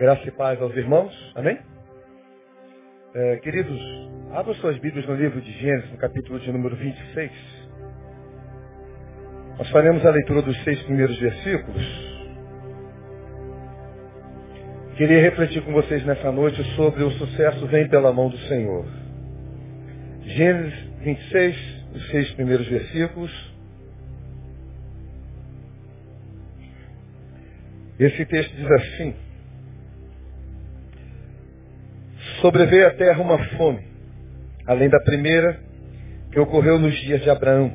Graça e paz aos irmãos. Amém? É, queridos, abram suas Bíblias no livro de Gênesis, no capítulo de número 26. Nós faremos a leitura dos seis primeiros versículos. Queria refletir com vocês nessa noite sobre o sucesso vem pela mão do Senhor. Gênesis 26, os seis primeiros versículos. Esse texto diz assim: Sobreveio à terra uma fome, além da primeira que ocorreu nos dias de Abraão.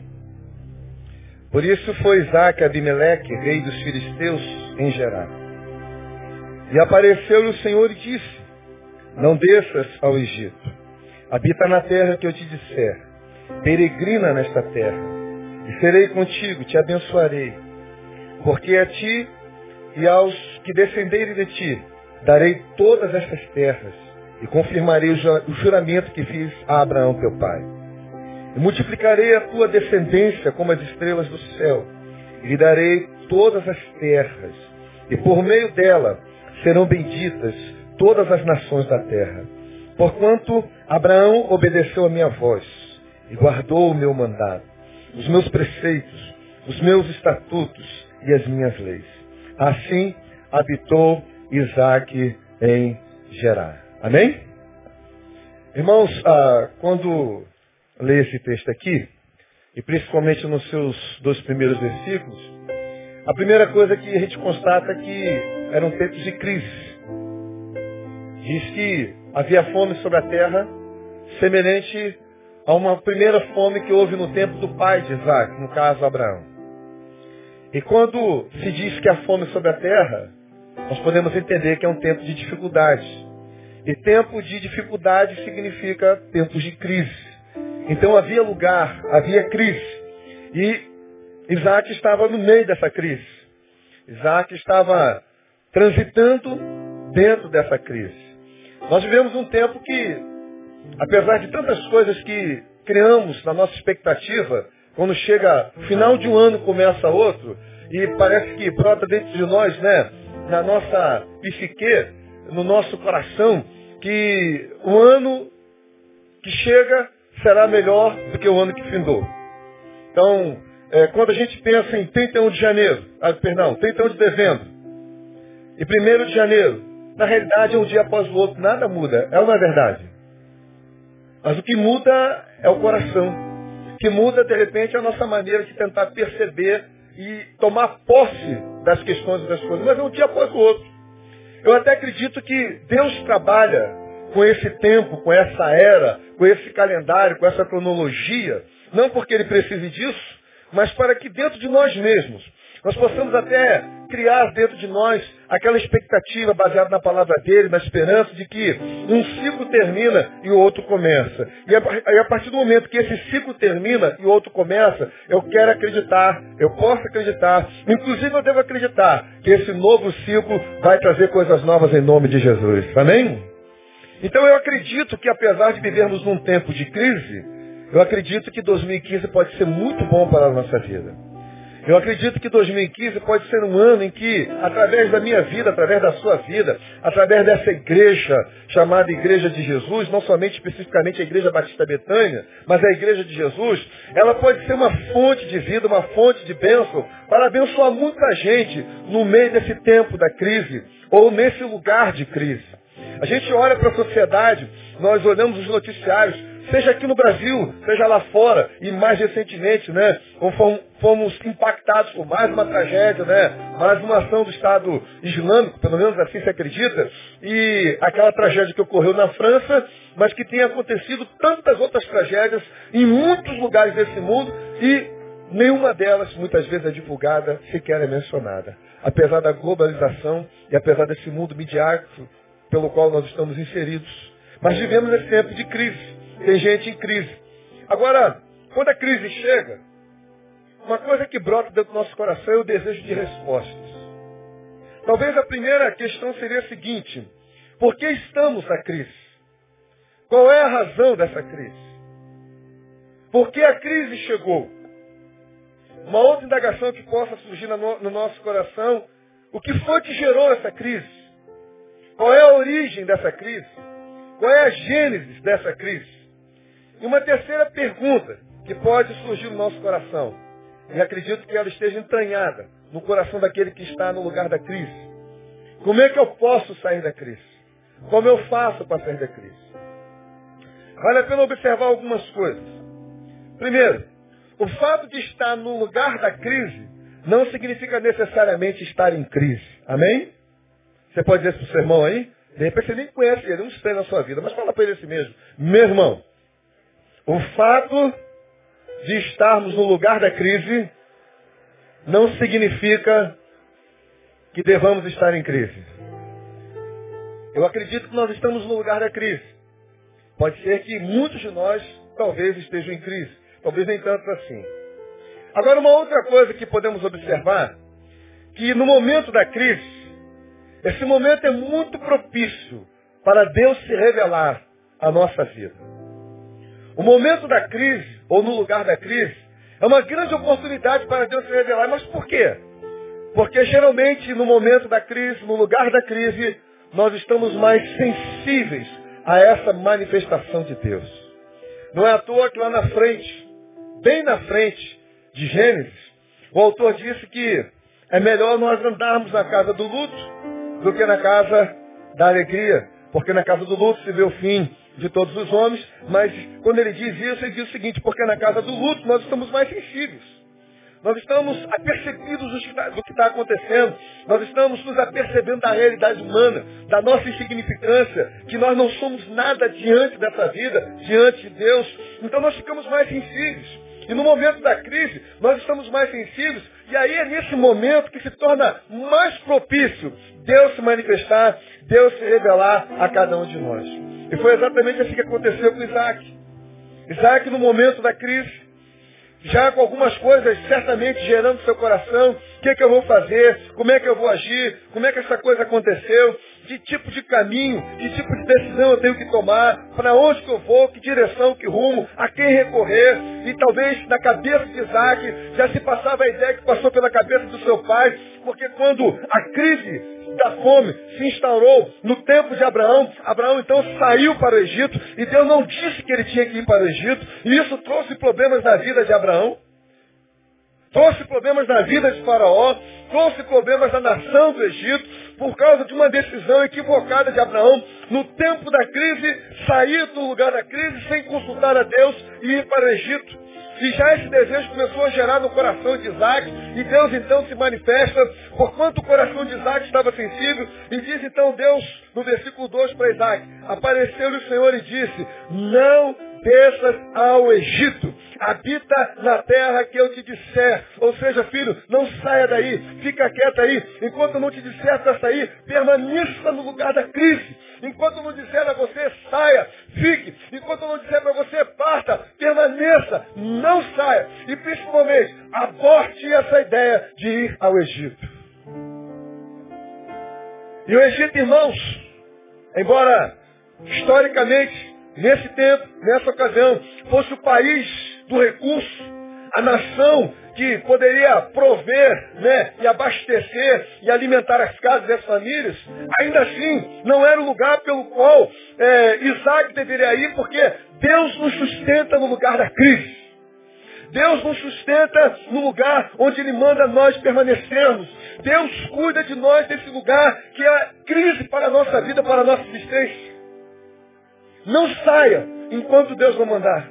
Por isso foi Isaac Abimeleque, rei dos filisteus, em Gerar. E apareceu-lhe o Senhor e disse, não desças ao Egito. Habita na terra que eu te disser. Peregrina nesta terra. E serei contigo, te abençoarei. Porque a ti e aos que descenderem de ti darei todas estas terras e confirmarei o juramento que fiz a Abraão teu pai. E multiplicarei a tua descendência como as estrelas do céu, e lhe darei todas as terras, e por meio dela serão benditas todas as nações da terra. Porquanto Abraão obedeceu a minha voz e guardou o meu mandado, os meus preceitos, os meus estatutos e as minhas leis. Assim habitou Isaac em Gerar. Amém? Irmãos, ah, quando leio esse texto aqui, e principalmente nos seus dois primeiros versículos, a primeira coisa que a gente constata é que eram tempos de crise. Diz que havia fome sobre a terra, semelhante a uma primeira fome que houve no tempo do pai de Isaac, no caso Abraão. E quando se diz que há fome sobre a terra, nós podemos entender que é um tempo de dificuldade. E tempo de dificuldade significa tempos de crise. Então havia lugar, havia crise. E Isaac estava no meio dessa crise. Isaac estava transitando dentro dessa crise. Nós vivemos um tempo que, apesar de tantas coisas que criamos na nossa expectativa, quando chega final de um ano começa outro, e parece que brota dentro de nós, né, na nossa psique, no nosso coração, que o ano que chega será melhor do que o ano que findou. Então, é, quando a gente pensa em 31 de janeiro, ah, perdão, 31 de dezembro e 1 de janeiro, na realidade é um dia após o outro, nada muda. É uma verdade. Mas o que muda é o coração. O que muda, de repente, é a nossa maneira de tentar perceber e tomar posse das questões e das coisas. Mas é um dia após o outro. Eu até acredito que Deus trabalha com esse tempo, com essa era, com esse calendário, com essa cronologia, não porque ele precise disso, mas para que dentro de nós mesmos nós possamos até criar dentro de nós aquela expectativa baseada na palavra dele, na esperança de que um ciclo termina e o outro começa. E a, partir do momento que esse ciclo termina e o outro começa, eu quero acreditar, eu posso acreditar, inclusive eu devo acreditar que esse novo ciclo vai trazer coisas novas em nome de Jesus. Amém? Então eu acredito que apesar de vivermos num tempo de crise, eu acredito que 2015 pode ser muito bom para a nossa vida. Eu acredito que 2015 pode ser um ano em que, através da minha vida, através da sua vida, através dessa igreja chamada Igreja de Jesus, não somente especificamente a Igreja Batista Betânia, mas a Igreja de Jesus, ela pode ser uma fonte de vida, uma fonte de bênção para abençoar muita gente no meio desse tempo da crise ou nesse lugar de crise. A gente olha para a sociedade, nós olhamos os noticiários, seja aqui no Brasil, seja lá fora, e mais recentemente, né, fomos impactados por mais uma tragédia, né, mais uma ação do Estado Islâmico, pelo menos assim se acredita, e aquela tragédia que ocorreu na França, mas que tem acontecido tantas outras tragédias em muitos lugares desse mundo, e nenhuma delas muitas vezes é divulgada, sequer é mencionada. Apesar da globalização e apesar desse mundo midiático pelo qual nós estamos inseridos. Mas vivemos esse tempo de crise. Tem gente em crise. Agora, quando a crise chega, uma coisa que brota dentro do nosso coração é o desejo de respostas. Talvez a primeira questão seria a seguinte: por que estamos na crise? Qual é a razão dessa crise? Por que a crise chegou? Uma outra indagação que possa surgir no nosso coração: o que foi que gerou essa crise? origem dessa crise? Qual é a gênese dessa crise? E uma terceira pergunta que pode surgir no nosso coração. E acredito que ela esteja entranhada no coração daquele que está no lugar da crise. Como é que eu posso sair da crise? Como eu faço para sair da crise? Vale a pena observar algumas coisas. Primeiro, o fato de estar no lugar da crise não significa necessariamente estar em crise. Amém? Você pode dizer para o seu irmão aí? De repente você nem conhece ele, não espera na sua vida, mas fala para ele assim mesmo. Meu irmão, o fato de estarmos no lugar da crise não significa que devamos estar em crise. Eu acredito que nós estamos no lugar da crise. Pode ser que muitos de nós talvez estejam em crise. Talvez nem tanto assim. Agora, uma outra coisa que podemos observar, que no momento da crise, esse momento é muito propício para Deus se revelar à nossa vida. O momento da crise, ou no lugar da crise, é uma grande oportunidade para Deus se revelar. Mas por quê? Porque geralmente no momento da crise, no lugar da crise, nós estamos mais sensíveis a essa manifestação de Deus. Não é à toa que lá na frente, bem na frente de Gênesis, o autor disse que é melhor nós andarmos na casa do luto do que na casa da alegria. Porque na casa do luto se vê o fim de todos os homens, mas quando ele diz isso, ele diz o seguinte, porque na casa do luto nós estamos mais sensíveis. Nós estamos apercebidos do que está acontecendo. Nós estamos nos apercebendo da realidade humana, da nossa insignificância, que nós não somos nada diante dessa vida, diante de Deus. Então nós ficamos mais sensíveis. E no momento da crise, nós estamos mais sensíveis. E aí é nesse momento que se torna mais propício Deus se manifestar, Deus se revelar a cada um de nós. E foi exatamente assim que aconteceu com Isaac. Isaac, no momento da crise, já com algumas coisas certamente gerando seu coração, o que, é que eu vou fazer, como é que eu vou agir, como é que essa coisa aconteceu, que tipo de caminho, que tipo de decisão eu tenho que tomar, para onde que eu vou, que direção, que rumo, a quem recorrer. E talvez na cabeça de Isaac já se passava a ideia que passou pela cabeça do seu pai, porque quando a crise da fome se instaurou no tempo de Abraão. Abraão então saiu para o Egito e Deus não disse que ele tinha que ir para o Egito. E isso trouxe problemas na vida de Abraão. Trouxe problemas na vida de Faraó, trouxe problemas na nação do Egito, por causa de uma decisão equivocada de Abraão, no tempo da crise, sair do lugar da crise sem consultar a Deus e ir para o Egito. E já esse desejo começou a gerar no coração de Isaac, e Deus então se manifesta, porquanto o coração de Isaac estava sensível, e diz então Deus, no versículo 2 para Isaac, apareceu-lhe o Senhor e disse, não desças ao Egito, habita na terra que eu te disser. Ou seja, filho, não saia daí, fica quieto aí. Enquanto não te disser para sair, permaneça no lugar da crise. Enquanto não disser a você, saia, fique. Enquanto não disser para você, parta, permaneça, não saia. E principalmente, aborte essa ideia de ir ao Egito. E o Egito, irmãos, embora historicamente nesse tempo, nessa ocasião, fosse o país do recurso, a nação que poderia prover né, e abastecer e alimentar as casas e as famílias, ainda assim não era o lugar pelo qual é, Isaac deveria ir, porque Deus nos sustenta no lugar da crise. Deus nos sustenta no lugar onde Ele manda nós permanecermos. Deus cuida de nós desse lugar que é crise para a nossa vida, para a nossa existência. Não saia enquanto Deus não mandar.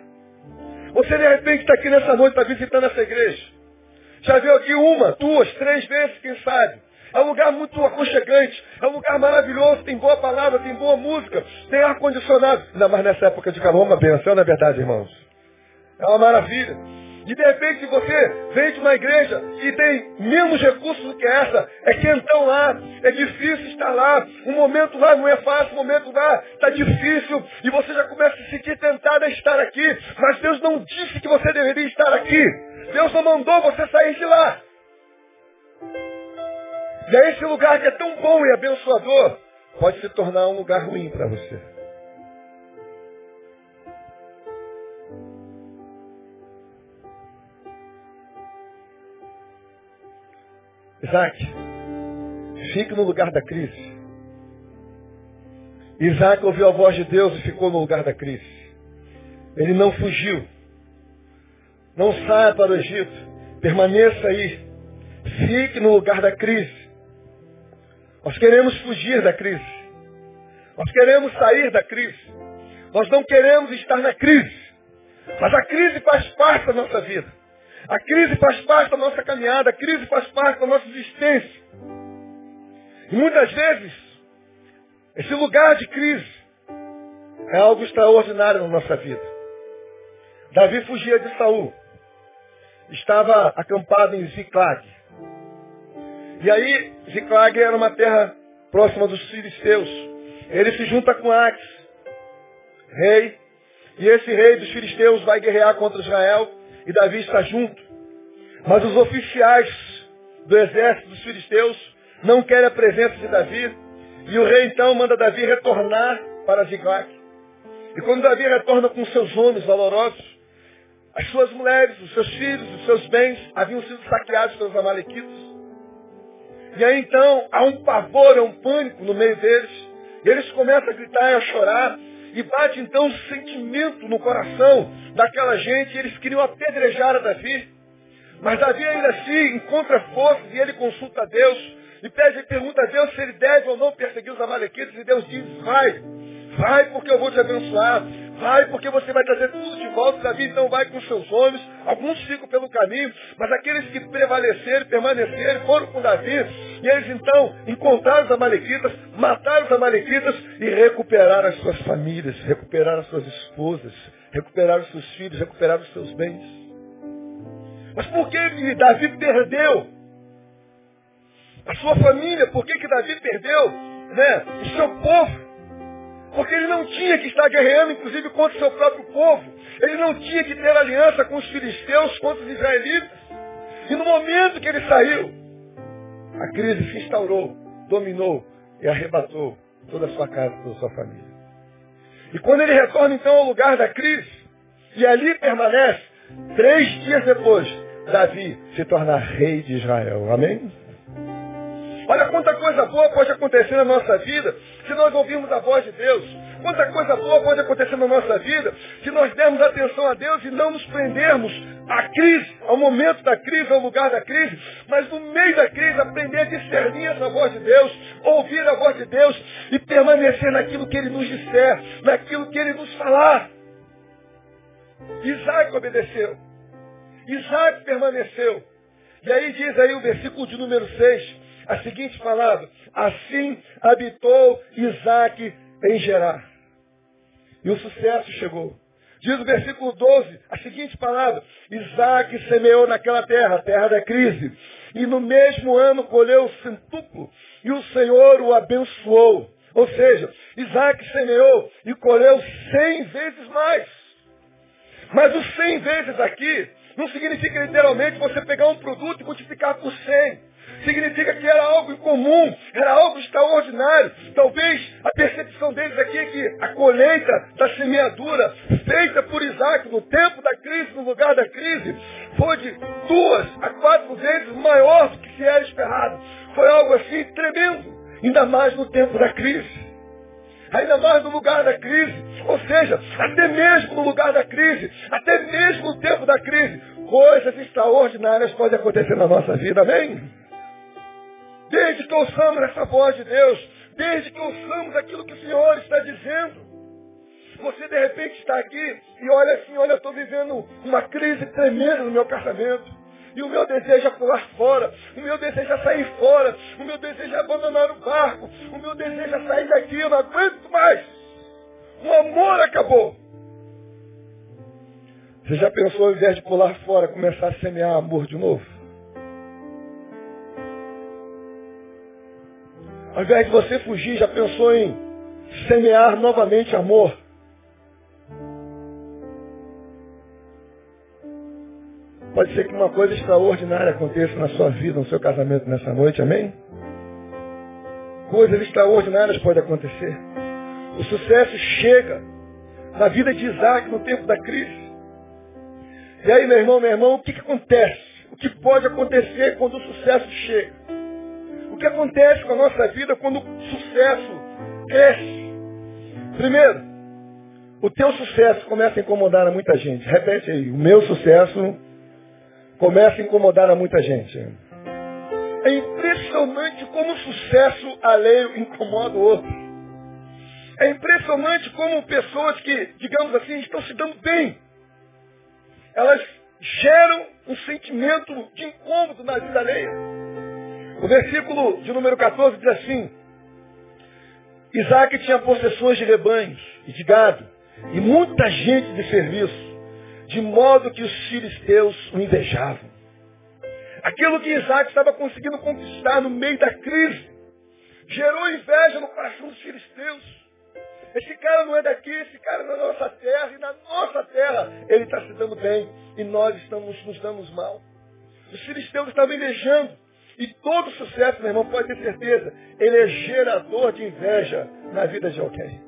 Você de repente está aqui nessa noite, está visitando essa igreja. Já viu aqui uma, duas, três vezes, quem sabe. É um lugar muito aconchegante, é um lugar maravilhoso, tem boa palavra, tem boa música, tem ar-condicionado. Ainda mais nessa época de calor, uma benção, não é verdade, irmãos? É uma maravilha. E de repente você vem de uma igreja que tem menos recursos do que essa, é quentão lá, é difícil estar lá, o momento lá não é fácil, o momento lá está difícil, e você já começa a se sentir tentado a estar aqui, mas Deus não disse que você deveria estar aqui. Deus não mandou você sair de lá. E é esse lugar que é tão bom e abençoador, pode se tornar um lugar ruim para você. Isaac, fique no lugar da crise. Isaac ouviu a voz de Deus e ficou no lugar da crise. Ele não fugiu. Não saia para o Egito. Permaneça aí. Fique no lugar da crise. Nós queremos fugir da crise. Nós queremos sair da crise. Nós não queremos estar na crise. Mas a crise faz parte da nossa vida. A crise faz parte da nossa caminhada. A crise faz parte da nossa existência. E muitas vezes, esse lugar de crise é algo extraordinário na nossa vida. Davi fugia de Saul estava acampado em Ziclag. E aí, Ziclag era uma terra próxima dos filisteus. Ele se junta com Ax, rei, e esse rei dos filisteus vai guerrear contra Israel, e Davi está junto. Mas os oficiais do exército dos filisteus não querem a presença de Davi, e o rei então manda Davi retornar para Ziclag. E quando Davi retorna com seus homens valorosos, as suas mulheres, os seus filhos, os seus bens haviam sido saqueados pelos amalequitas. E aí então há um pavor, há um pânico no meio deles. E eles começam a gritar e a chorar. E bate então um sentimento no coração daquela gente. E eles queriam apedrejar a Davi. Mas Davi ainda assim encontra forças e ele consulta a Deus. E pede, pergunta a Deus se ele deve ou não perseguir os amalequitas. E Deus diz, vai. Vai porque eu vou te abençoar. Vai porque você vai trazer tudo de volta. Davi então vai com seus homens. Alguns ficam pelo caminho, mas aqueles que prevaleceram, permaneceram, foram com Davi. E eles então encontraram os amalequitas, mataram os amalequitas e recuperaram as suas famílias, recuperaram as suas esposas, recuperaram os seus filhos, recuperaram os seus bens. Mas por que Davi perdeu? A sua família, por que, que Davi perdeu né, o seu povo? Porque ele não tinha que estar guerreando, inclusive, contra o seu próprio povo. Ele não tinha que ter aliança com os filisteus, contra os israelitas. E no momento que ele saiu, a crise se instaurou, dominou e arrebatou toda a sua casa, toda a sua família. E quando ele retorna então ao lugar da crise, e ali permanece, três dias depois, Davi se torna rei de Israel. Amém? Olha quanta coisa boa pode acontecer na nossa vida se nós ouvirmos a voz de Deus. Quanta coisa boa pode acontecer na nossa vida se nós dermos atenção a Deus e não nos prendermos à crise, ao momento da crise, ao lugar da crise, mas no meio da crise aprender a discernir essa voz de Deus, ouvir a voz de Deus e permanecer naquilo que Ele nos disser, naquilo que Ele nos falar. Isaac obedeceu. Isaac permaneceu. E aí diz aí o versículo de número 6, a seguinte palavra. Assim habitou Isaac em Gerar. E o sucesso chegou. Diz o versículo 12, a seguinte palavra. Isaac semeou naquela terra, a terra da crise. E no mesmo ano colheu centuplo. E o Senhor o abençoou. Ou seja, Isaac semeou e colheu cem vezes mais. Mas os cem vezes aqui não significa literalmente você pegar um produto e multiplicar por cem significa que era algo incomum, era algo extraordinário. Talvez a percepção deles aqui é que a colheita da semeadura feita por Isaac no tempo da crise, no lugar da crise, foi de duas a quatro vezes maior do que se era esperado. Foi algo assim tremendo, ainda mais no tempo da crise. Ainda mais no lugar da crise. Ou seja, até mesmo no lugar da crise, até mesmo no tempo da crise, coisas extraordinárias podem acontecer na nossa vida, amém? Desde que ouçamos essa voz de Deus, desde que ouçamos aquilo que o Senhor está dizendo. Você de repente está aqui e olha assim, olha, eu estou vivendo uma crise tremenda no meu casamento. E o meu desejo é pular fora. O meu desejo é sair fora. O meu desejo é abandonar o barco. O meu desejo é sair daqui. Eu não aguento mais. O amor acabou. Você já pensou, ao invés de pular fora, começar a semear amor de novo? Ao invés de você fugir, já pensou em semear novamente amor? Pode ser que uma coisa extraordinária aconteça na sua vida, no seu casamento nessa noite, amém? Coisas extraordinárias podem acontecer. O sucesso chega na vida de Isaac no tempo da crise. E aí, meu irmão, meu irmão, o que, que acontece? O que pode acontecer quando o sucesso chega? Que acontece com a nossa vida quando o sucesso cresce? Primeiro, o teu sucesso começa a incomodar a muita gente. Repete aí, o meu sucesso começa a incomodar a muita gente. É impressionante como o sucesso alheio incomoda o outro. É impressionante como pessoas que, digamos assim, estão se dando bem, elas geram um sentimento de incômodo na vida alheia. O versículo de número 14 diz assim, Isaac tinha possessões de rebanhos e de gado, e muita gente de serviço, de modo que os filisteus o invejavam. Aquilo que Isaac estava conseguindo conquistar no meio da crise, gerou inveja no coração dos filisteus. Esse cara não é daqui, esse cara é da nossa terra, e na nossa terra ele está se dando bem, e nós estamos nos dando mal. Os filisteus estavam invejando, e todo sucesso, meu irmão, pode ter certeza, ele é gerador de inveja na vida de alguém.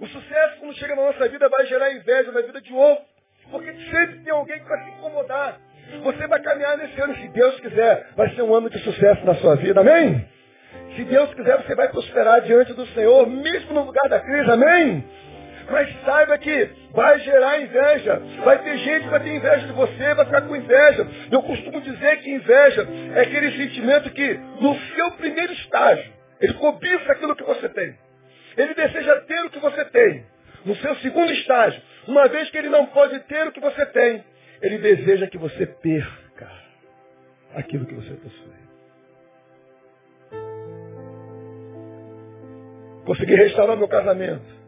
O sucesso, quando chega na nossa vida, vai gerar inveja na vida de outro. Porque sempre tem alguém que vai se incomodar. Você vai caminhar nesse ano, se Deus quiser, vai ser um ano de sucesso na sua vida. Amém? Se Deus quiser, você vai prosperar diante do Senhor, mesmo no lugar da crise, amém? Mas saiba que vai gerar inveja. Vai ter gente que vai ter inveja de você, vai ficar com inveja. Eu costumo dizer que inveja é aquele sentimento que, no seu primeiro estágio, ele cobiça aquilo que você tem. Ele deseja ter o que você tem. No seu segundo estágio, uma vez que ele não pode ter o que você tem, ele deseja que você perca aquilo que você possui. Consegui restaurar meu casamento.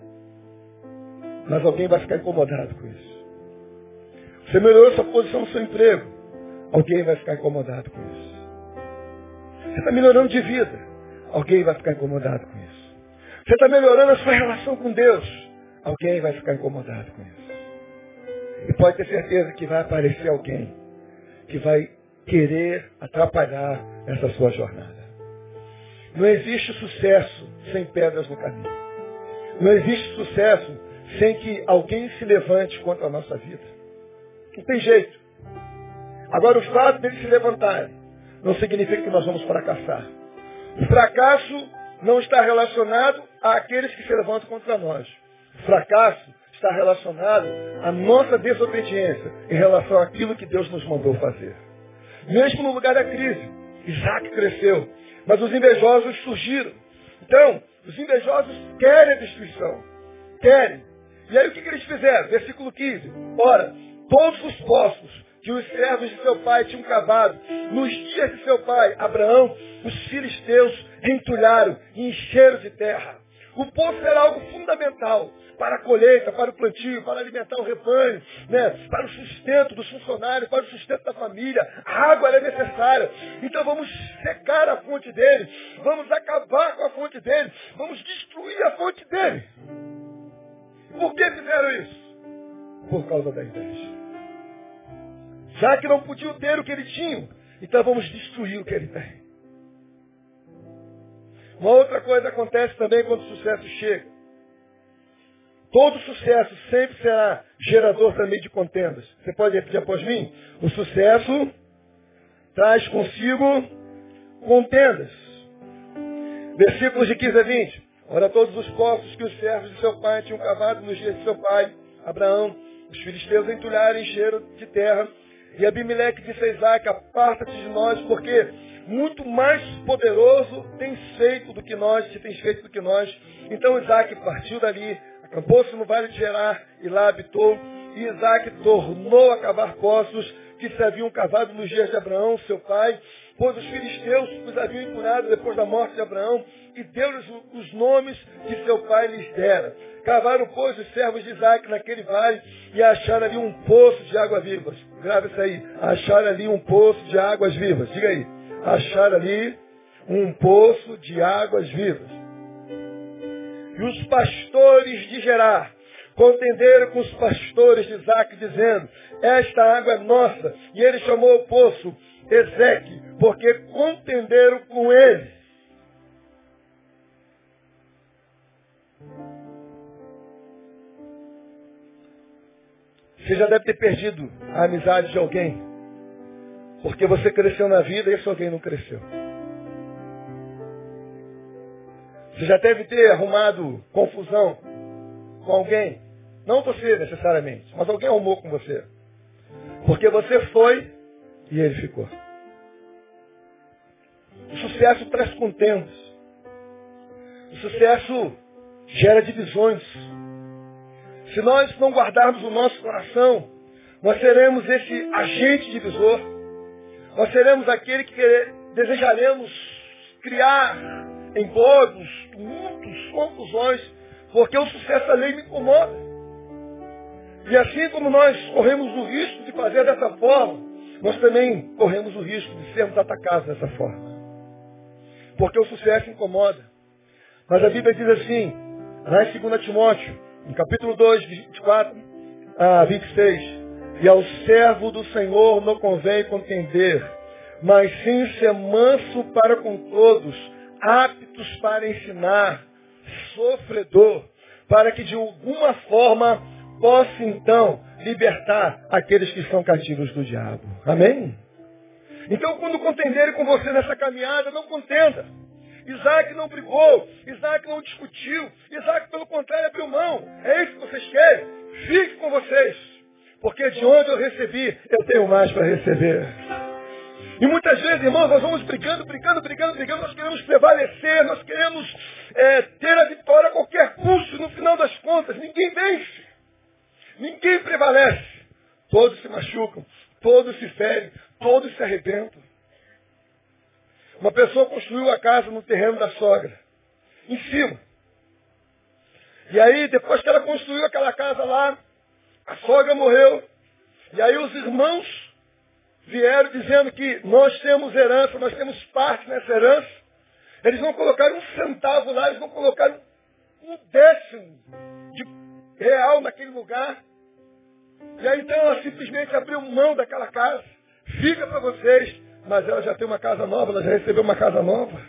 Mas alguém vai ficar incomodado com isso. Você melhorou sua posição no seu emprego. Alguém vai ficar incomodado com isso. Você está melhorando de vida. Alguém vai ficar incomodado com isso. Você está melhorando a sua relação com Deus. Alguém vai ficar incomodado com isso. E pode ter certeza que vai aparecer alguém que vai querer atrapalhar essa sua jornada. Não existe sucesso sem pedras no caminho. Não existe sucesso sem que alguém se levante contra a nossa vida. Não tem jeito. Agora, o fato deles se levantarem não significa que nós vamos fracassar. O fracasso não está relacionado àqueles que se levantam contra nós. O fracasso está relacionado à nossa desobediência em relação àquilo que Deus nos mandou fazer. Mesmo no lugar da crise, Isaac cresceu, mas os invejosos surgiram. Então, os invejosos querem a destruição. Querem. E aí o que, que eles fizeram? Versículo 15. Ora, todos os poços que os servos de seu pai tinham cavado, nos dias de seu pai, Abraão, os filisteus entulharam e encheram de terra. O poço era algo fundamental para a colheita, para o plantio, para alimentar o rebanho, né? para o sustento dos funcionários, para o sustento da família. A água era necessária. Então vamos secar a fonte dele, vamos acabar com a fonte dele, vamos destruir a fonte dele. Por que fizeram isso? Por causa da inveja. Já que não podiam ter o que ele tinha, então vamos destruir o que ele tem. Uma outra coisa acontece também quando o sucesso chega. Todo sucesso sempre será gerador também de contendas. Você pode repetir após mim? O sucesso traz consigo contendas. Versículos de 15 a 20. Ora, todos os poços que os servos de seu pai tinham cavado nos dias de seu pai, Abraão, os filisteus entulharam e encheram de terra. E Abimeleque disse a Isaac, aparta-te de nós, porque muito mais poderoso tens feito do que nós, te tens feito do que nós. Então Isaac partiu dali, acampou-se no vale de Gerar e lá habitou. E Isaac tornou a cavar poços que se haviam cavado nos dias de Abraão, seu pai, pois os filisteus os haviam empurrado depois da morte de Abraão, e deu-lhes os nomes que seu pai lhes dera. Cavaram, pois, os servos de Isaac naquele vale e acharam ali um poço de águas vivas. Grave isso aí. Acharam ali um poço de águas vivas. Diga aí achar ali um poço de águas vivas. E os pastores de Gerar contenderam com os pastores de Isaac, dizendo, esta água é nossa. E ele chamou o poço Ezeque, porque contenderam com ele. Você já deve ter perdido a amizade de alguém porque você cresceu na vida e esse alguém não cresceu. Você já deve ter arrumado confusão com alguém. Não você necessariamente, mas alguém arrumou com você. Porque você foi e ele ficou. O sucesso traz contendas. O sucesso gera divisões. Se nós não guardarmos o nosso coração, nós seremos esse agente divisor. Nós seremos aquele que desejaremos criar engodos, tumultos, confusões, porque o sucesso da lei me incomoda. E assim como nós corremos o risco de fazer dessa forma, nós também corremos o risco de sermos atacados dessa forma. Porque o sucesso incomoda. Mas a Bíblia diz assim, lá em 2 Timóteo, no capítulo 2, 24 a 26, e ao servo do Senhor não convém contender, mas sim ser manso para com todos, aptos para ensinar, sofredor, para que de alguma forma possa então libertar aqueles que estão cativos do diabo. Amém? Então, quando contenderem com você nessa caminhada, não contenda. Isaac não brigou, Isaac não discutiu, Isaac, pelo contrário, abriu mão. É isso que vocês querem? Fique com vocês. Porque de onde eu recebi, eu tenho mais para receber. E muitas vezes, irmãos, nós vamos brigando, brigando, brigando, brigando, nós queremos prevalecer, nós queremos é, ter a vitória a qualquer custo, no final das contas, ninguém vence. Ninguém prevalece. Todos se machucam, todos se ferem, todos se arrebentam. Uma pessoa construiu a casa no terreno da sogra, em cima. E aí, depois que ela construiu aquela casa lá, a sogra morreu. E aí os irmãos vieram dizendo que nós temos herança, nós temos parte nessa herança. Eles não colocaram um centavo lá, eles não colocaram um décimo de real naquele lugar. E aí então ela simplesmente abriu mão daquela casa. Fica para vocês, mas ela já tem uma casa nova, ela já recebeu uma casa nova.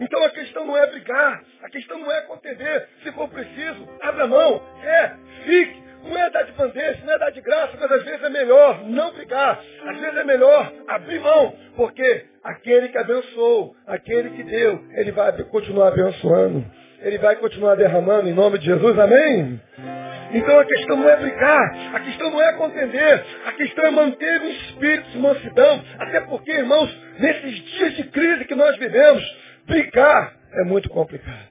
Então a questão não é brigar, a questão não é contender. Se for preciso, abra mão. É, fique, não é dar de bandeja, não é dar de graça, mas às vezes é melhor não brigar. Às vezes é melhor abrir mão, porque aquele que abençoou, aquele que deu, ele vai continuar abençoando. Ele vai continuar derramando em nome de Jesus, amém? Então a questão não é brigar, a questão não é contender, a questão é manter o espírito de mansidão. Até porque, irmãos, nesses dias de crise que nós vivemos, brigar é muito complicado.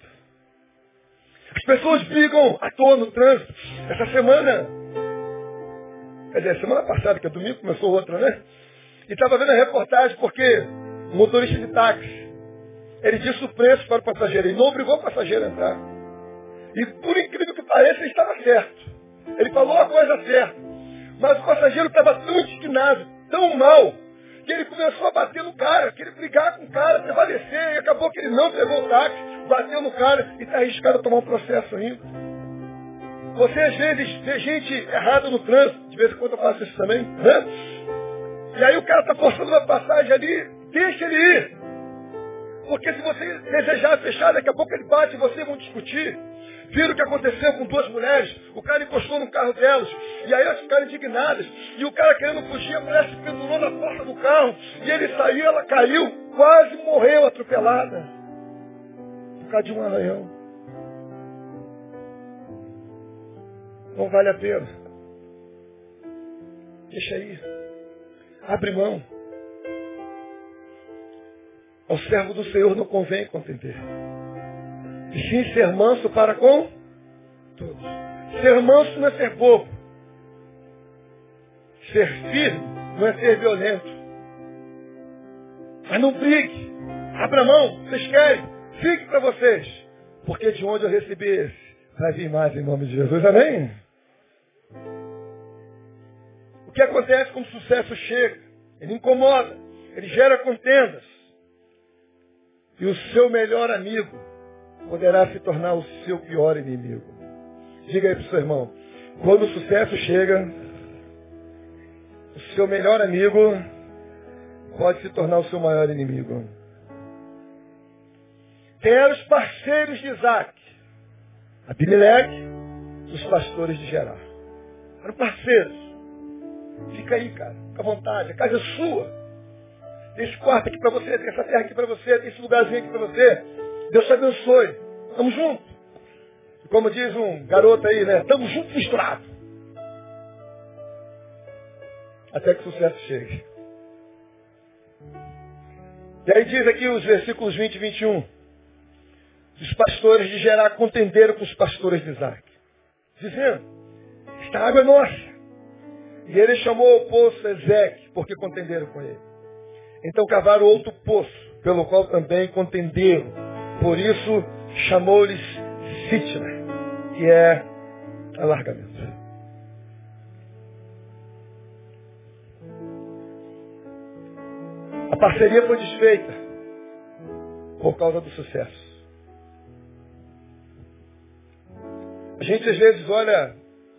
As pessoas brigam à toa no trânsito. Essa semana, quer dizer, semana passada, que é domingo, começou outra, né? E estava vendo a reportagem porque o motorista de táxi, ele disse o preço para o passageiro, ele não obrigou o passageiro a entrar. E por incrível que pareça, ele estava certo. Ele falou a coisa certa. Mas o passageiro estava tão indignado, tão mal, que ele começou a bater no cara, queria brigar com o cara, prevalecer, e acabou que ele não pegou o táxi, bateu no cara e está arriscado a tomar um processo ainda. Você às vezes vê gente errada no trânsito, de vez em quando eu faço isso também, né? E aí o cara está forçando uma passagem ali, deixa ele ir. Porque se você desejar fechar, daqui a pouco ele bate e vocês vão discutir. Viram o que aconteceu com duas mulheres? O cara encostou no carro delas. E aí elas ficaram indignadas. E o cara querendo fugir, a mulher se pendurou na porta do carro. E ele saiu, ela caiu, quase morreu atropelada. Por causa de um arranhão. Não vale a pena. Deixa aí. Abre mão. Ao servo do Senhor não convém contender. Sim ser manso para com todos. Ser manso não é ser bobo. Ser firme não é ser violento. Mas não brigue. Abra mão. Vocês querem? Fique para vocês. Porque de onde eu recebi esse, vai vir mais em nome de Jesus. Amém? O que acontece quando o sucesso chega? Ele incomoda. Ele gera contendas. E o seu melhor amigo poderá se tornar o seu pior inimigo. Diga aí para o seu irmão, quando o sucesso chega, o seu melhor amigo pode se tornar o seu maior inimigo. Quem eram os parceiros de Isaac? Abimeleque e os pastores de Gerar. Eram parceiros. Fica aí, cara. Fica à vontade. A casa é sua. Tem esse quarto aqui para você, tem essa terra aqui para você, tem esse lugarzinho aqui para você. Deus te abençoe. Vamos juntos. Como diz um garoto aí, né? Estamos juntos misturados. Até que o sucesso chegue. E aí diz aqui os versículos 20 e 21. Os pastores de Gerar contenderam com os pastores de Isaac. Dizendo, esta água é nossa. E ele chamou o poço Ezeque, porque contenderam com ele. Então cavaram outro poço, pelo qual também contenderam. Por isso chamou-lhes Sitna, que é alargamento. A parceria foi desfeita por causa do sucesso. A gente às vezes olha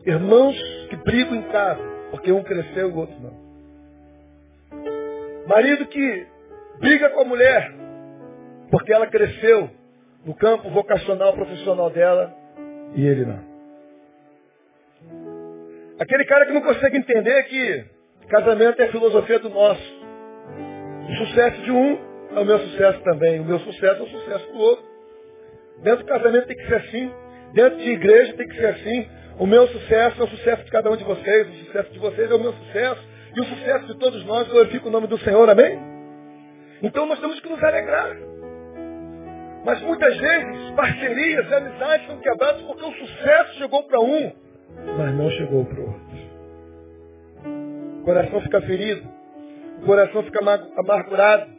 irmãos que brigam em casa, porque um cresceu e o outro não. Marido que briga com a mulher, porque ela cresceu no campo vocacional, profissional dela, e ele não. Aquele cara que não consegue entender que casamento é a filosofia do nosso. O sucesso de um é o meu sucesso também. O meu sucesso é o sucesso do outro. Dentro do casamento tem que ser assim. Dentro de igreja tem que ser assim. O meu sucesso é o sucesso de cada um de vocês. O sucesso de vocês é o meu sucesso. E o sucesso de todos nós glorifica o nome do Senhor, amém? Então nós temos que nos alegrar. Mas muitas vezes parcerias e amizades são quebradas porque o sucesso chegou para um, mas não chegou para o outro. O coração fica ferido, o coração fica amargurado,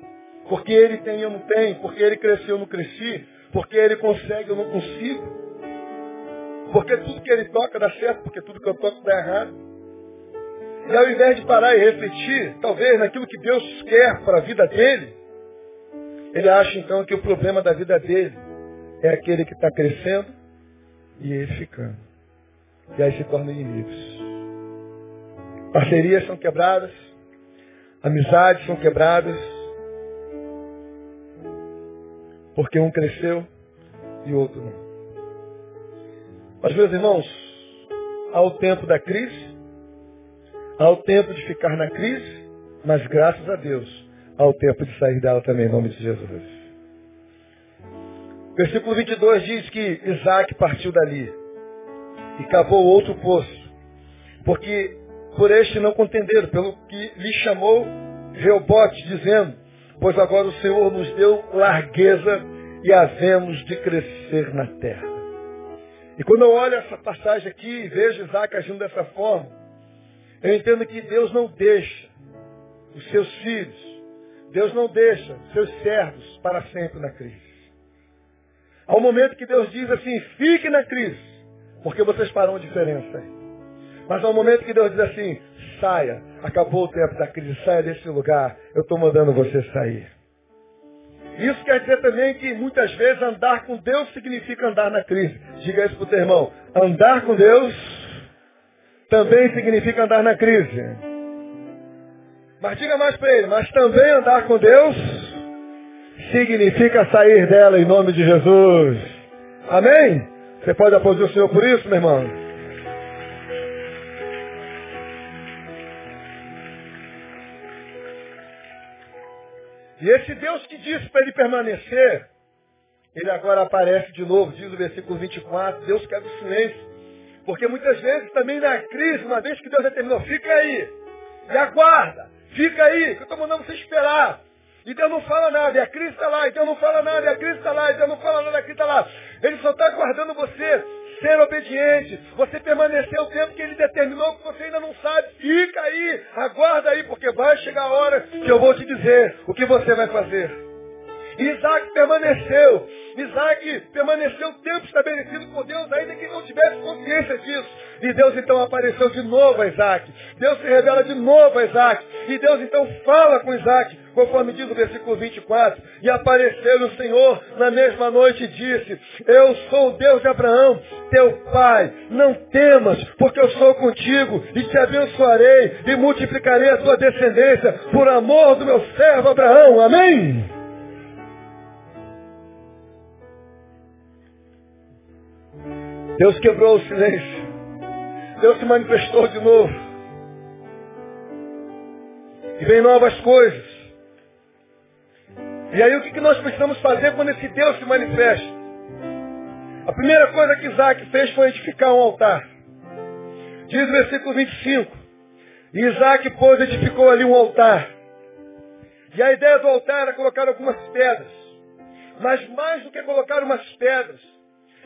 porque ele tem e eu não tenho, porque ele cresceu eu não cresci, porque ele consegue eu não consigo. Porque tudo que ele toca dá certo, porque tudo que eu toco dá errado. E ao invés de parar e refletir, talvez, naquilo que Deus quer para a vida dele, ele acha então que o problema da vida dele é aquele que está crescendo e ele ficando. E aí se tornam inimigos. Parcerias são quebradas, amizades são quebradas, porque um cresceu e o outro não. Mas, meus irmãos, ao tempo da crise, ao tempo de ficar na crise, mas graças a Deus, ao tempo de sair dela também, em nome de Jesus. Versículo 22 diz que Isaac partiu dali e cavou outro poço, porque por este não contenderam, pelo que lhe chamou Reobote, dizendo, pois agora o Senhor nos deu largueza e havemos de crescer na terra. E quando eu olho essa passagem aqui e vejo Isaac agindo dessa forma, eu entendo que Deus não deixa os seus filhos, Deus não deixa seus servos para sempre na crise. Há um momento que Deus diz assim, fique na crise, porque vocês farão diferença. Mas há um momento que Deus diz assim, saia, acabou o tempo da crise, saia desse lugar, eu estou mandando você sair. Isso quer dizer também que muitas vezes andar com Deus significa andar na crise. Diga isso para o teu irmão. Andar com Deus também significa andar na crise. Mas diga mais para ele, mas também andar com Deus significa sair dela em nome de Jesus. Amém? Você pode aplaudir o Senhor por isso, meu irmão? E esse Deus que disse para ele permanecer, ele agora aparece de novo, diz o versículo 24, Deus quer do silêncio. Porque muitas vezes também na crise, uma vez que Deus determinou, fica aí. E aguarda. Fica aí, que eu estou mandando você esperar. E Deus não fala nada, e a crise está lá, e Deus não fala nada, e a crise está lá, e Deus não fala nada, e a crise está lá. Ele só está aguardando você ser obediente, você permanecer o tempo que ele determinou, que você ainda não sabe. Fica aí, aguarda aí, porque vai chegar a hora que eu vou te dizer o que você vai fazer. Isaac permaneceu. Isaac permaneceu o tempo estabelecido por Deus, ainda que não tivesse consciência disso. E Deus então apareceu de novo a Isaac. Deus se revela de novo a Isaac. E Deus então fala com Isaac, conforme diz o versículo 24. E apareceu o Senhor na mesma noite e disse, Eu sou o Deus de Abraão, teu pai. Não temas, porque eu sou contigo e te abençoarei e multiplicarei a tua descendência por amor do meu servo Abraão. Amém? Deus quebrou o silêncio. Deus se manifestou de novo. E vem novas coisas. E aí o que nós precisamos fazer quando esse Deus se manifesta? A primeira coisa que Isaac fez foi edificar um altar. Diz o versículo 25. E Isaac, pois, edificou ali um altar. E a ideia do altar era colocar algumas pedras. Mas mais do que colocar umas pedras,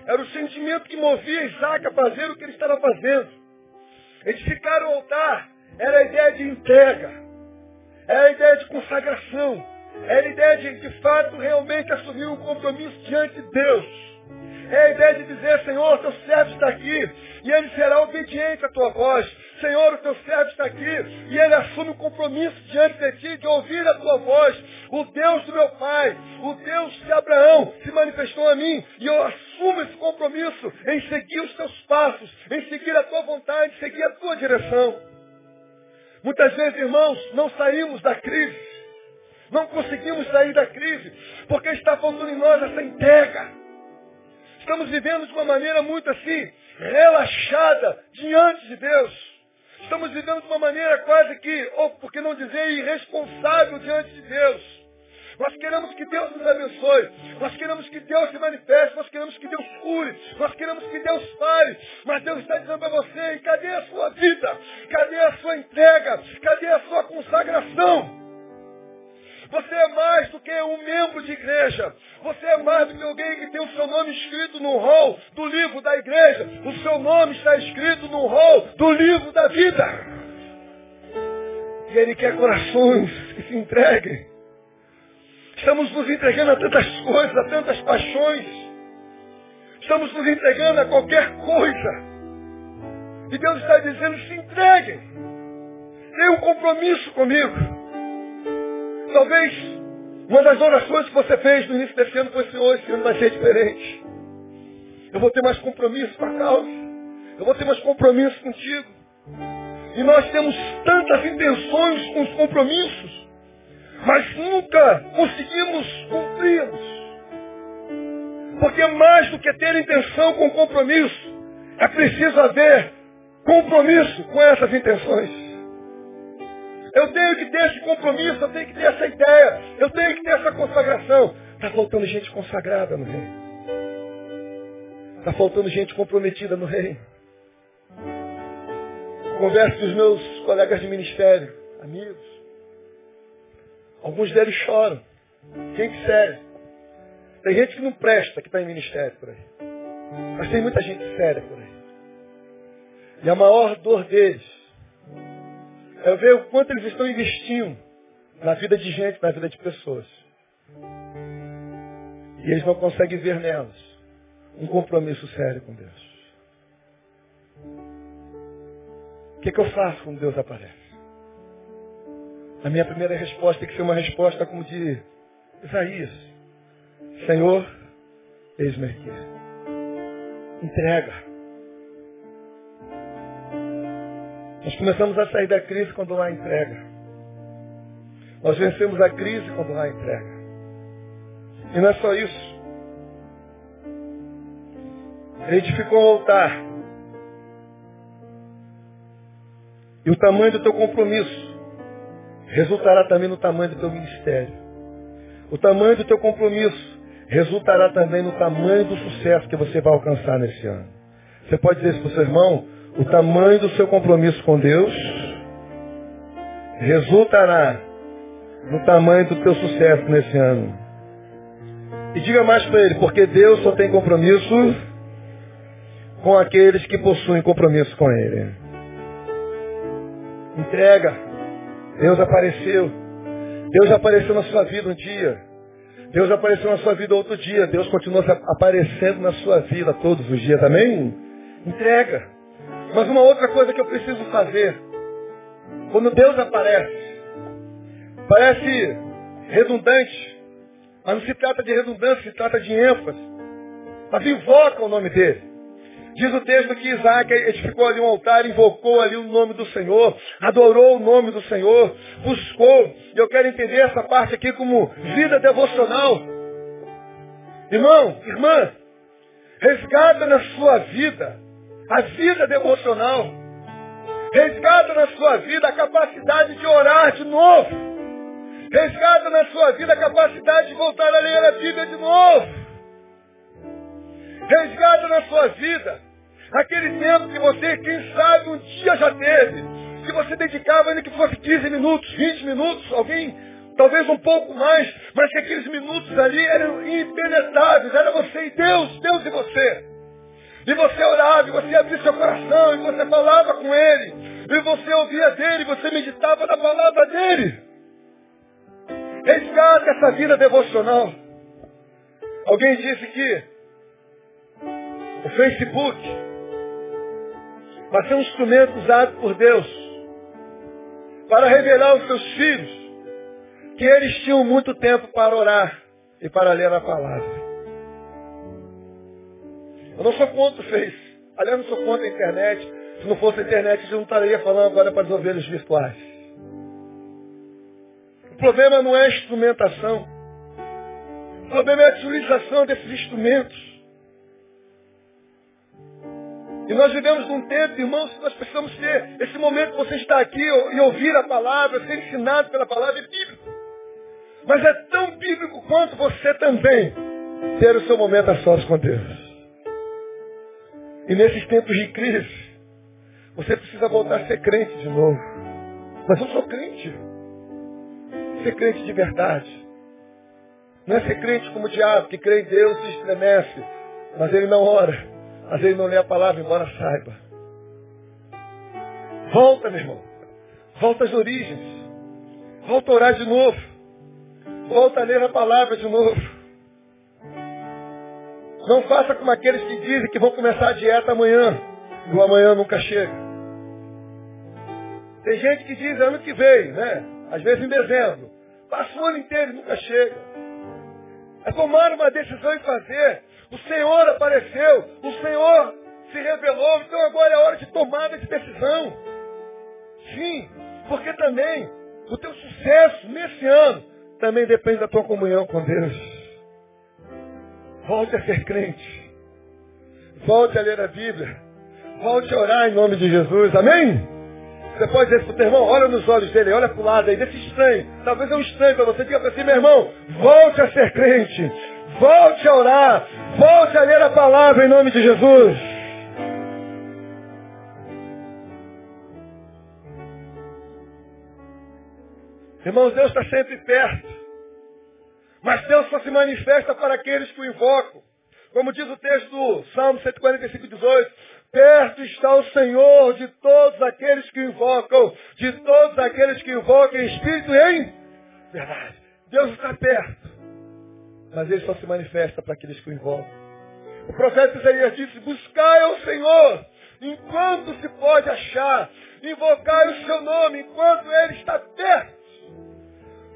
era o sentimento que movia Isaac a fazer o que ele estava fazendo. Edificar o altar era a ideia de entrega, era a ideia de consagração, era a ideia de, de fato, realmente assumir um compromisso diante de Deus. É a ideia de dizer, Senhor, teu servo está aqui e ele será obediente à tua voz. Senhor, o teu servo está aqui e ele assume um compromisso diante de ti de ouvir a tua voz. O Deus do meu pai, o Deus de Abraão se manifestou a mim e eu assumo esse compromisso em seguir os teus passos, em seguir a tua vontade, em seguir a tua direção. Muitas vezes, irmãos, não saímos da crise. Não conseguimos sair da crise porque está faltando em nós essa entrega. Estamos vivendo de uma maneira muito assim, relaxada diante de Deus. Estamos vivendo de uma maneira quase que, ou por que não dizer, irresponsável diante de Deus. Nós queremos que Deus nos abençoe. Nós queremos que Deus se manifeste. Nós queremos que Deus cure. Nós queremos que Deus pare. Mas Deus está dizendo para você, cadê a sua vida? Cadê a sua entrega? Cadê a sua consagração? Você é mais do que um membro de igreja. Você é mais do que alguém que tem o seu nome escrito no rol do livro da igreja. O seu nome está escrito no rol do livro da vida. E Ele quer corações que se entreguem. Estamos nos entregando a tantas coisas, a tantas paixões. Estamos nos entregando a qualquer coisa. E Deus está dizendo, se entreguem. Tenha um compromisso comigo. Talvez uma das orações que você fez no início desse ano foi, Senhor, esse ano vai ser diferente. Eu vou ter mais compromisso com a causa. Eu vou ter mais compromisso contigo. E nós temos tantas intenções com os compromissos, mas nunca conseguimos cumpri-los. Porque mais do que ter intenção com compromisso, é preciso haver compromisso com essas intenções. Eu tenho que ter esse compromisso, eu tenho que ter essa ideia, eu tenho que ter essa consagração. Está faltando gente consagrada no reino. Está faltando gente comprometida no reino. Converso com os meus colegas de ministério, amigos. Alguns deles choram. Gente séria. Tem gente que não presta, que está em ministério por aí. Mas tem muita gente séria por aí. E a maior dor deles é ver o quanto eles estão investindo na vida de gente, na vida de pessoas. E eles não conseguem ver nelas um compromisso sério com Deus. O que, que eu faço quando Deus aparece? A minha primeira resposta tem que ser uma resposta como de Isaías. Senhor, eis-me aqui. Entrega. Nós começamos a sair da crise quando há entrega. Nós vencemos a crise quando há entrega. E não é só isso. Ele edificou um altar. E o tamanho do teu compromisso resultará também no tamanho do teu ministério. O tamanho do teu compromisso resultará também no tamanho do sucesso que você vai alcançar nesse ano. Você pode dizer isso para o seu irmão, o tamanho do seu compromisso com Deus resultará no tamanho do teu sucesso nesse ano. E diga mais para ele, porque Deus só tem compromisso com aqueles que possuem compromisso com Ele. Entrega. Deus apareceu. Deus apareceu na sua vida um dia. Deus apareceu na sua vida outro dia. Deus continua aparecendo na sua vida todos os dias. Amém? Entrega. Mas uma outra coisa que eu preciso fazer, quando Deus aparece, parece redundante, mas não se trata de redundância, se trata de ênfase. Mas invoca o nome dele. Diz o texto que Isaac edificou ali um altar, invocou ali o nome do Senhor, adorou o nome do Senhor, buscou. E eu quero entender essa parte aqui como vida devocional. Irmão, irmã, resgata na sua vida a vida devocional. Resgata na sua vida a capacidade de orar de novo. Resgata na sua vida a capacidade de voltar a ler a Bíblia de novo. Resgata na sua vida aquele tempo que você, quem sabe, um dia já teve. Que você dedicava ainda que fosse 15 minutos, 20 minutos, alguém, talvez um pouco mais, mas que aqueles minutos ali eram impenetráveis. Era você e Deus, Deus e você. E você orava, e você abria seu coração, e você falava com Ele. E você ouvia dele, e você meditava na palavra dele. Resgata essa vida devocional. Alguém disse que o Facebook vai ser um instrumento usado por Deus para revelar aos seus filhos que eles tinham muito tempo para orar e para ler a palavra. Eu não sou contra o Face. Aliás, não sou contra a internet. Se não fosse a internet, eu não estaria falando agora para as ovelhas virtuais. O problema não é a instrumentação. O problema é a utilização desses instrumentos. E nós vivemos num tempo, irmãos, que nós precisamos ter esse momento que você está aqui e ouvir a palavra, ser ensinado pela palavra, é bíblico. Mas é tão bíblico quanto você também ter o seu momento a sós com Deus. E nesses tempos de crise, você precisa voltar a ser crente de novo. Mas eu sou crente. Ser crente de verdade. Não é ser crente como o diabo, que crê em Deus e estremece, mas ele não ora, mas ele não lê a palavra, embora saiba. Volta, meu irmão. Volta às origens. Volta a orar de novo. Volta a ler a palavra de novo. Não faça como aqueles que dizem que vão começar a dieta amanhã. E o amanhã nunca chega. Tem gente que diz ano que vem, né? Às vezes em dezembro. Passa o ano inteiro e nunca chega. É tomar uma decisão e fazer. O Senhor apareceu. O Senhor se revelou. Então agora é hora de tomada de decisão. Sim, porque também o teu sucesso nesse ano também depende da tua comunhão com Deus. Volte a ser crente. Volte a ler a Bíblia. Volte a orar em nome de Jesus. Amém? Você pode dizer para o teu irmão, olha nos olhos dele, olha para o lado aí, desse estranho. Talvez é um estranho para você. Diga para si, meu irmão, volte a ser crente. Volte a orar. Volte a ler a palavra em nome de Jesus. Irmãos, Deus está sempre perto. Mas Deus só se manifesta para aqueles que o invocam. Como diz o texto do Salmo 145, 18. Perto está o Senhor de todos aqueles que o invocam, de todos aqueles que invocam em espírito e em verdade. Deus está perto. Mas ele só se manifesta para aqueles que o invocam. O profeta Isaías disse, buscai ao Senhor enquanto se pode achar. Invocai o seu nome enquanto ele está perto.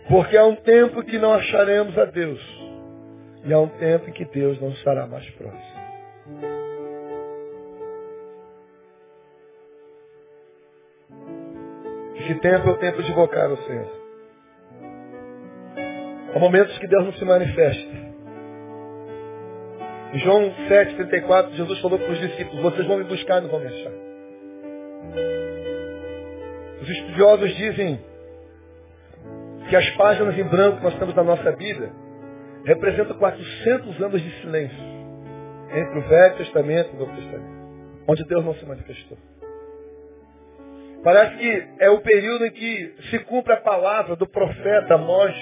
Porque há um tempo que não acharemos a Deus. E há um tempo em que Deus não estará mais próximo. Esse tempo é o tempo de invocar o Senhor. Há momentos que Deus não se manifesta. Em João 7,34, Jesus falou para os discípulos, vocês vão me buscar e não vão me achar. Os estudiosos dizem que as páginas em branco que nós temos na nossa Bíblia representam 400 anos de silêncio entre o Velho Testamento e o Novo Testamento, onde Deus não se manifestou. Parece que é o período em que se cumpre a palavra do profeta Amós,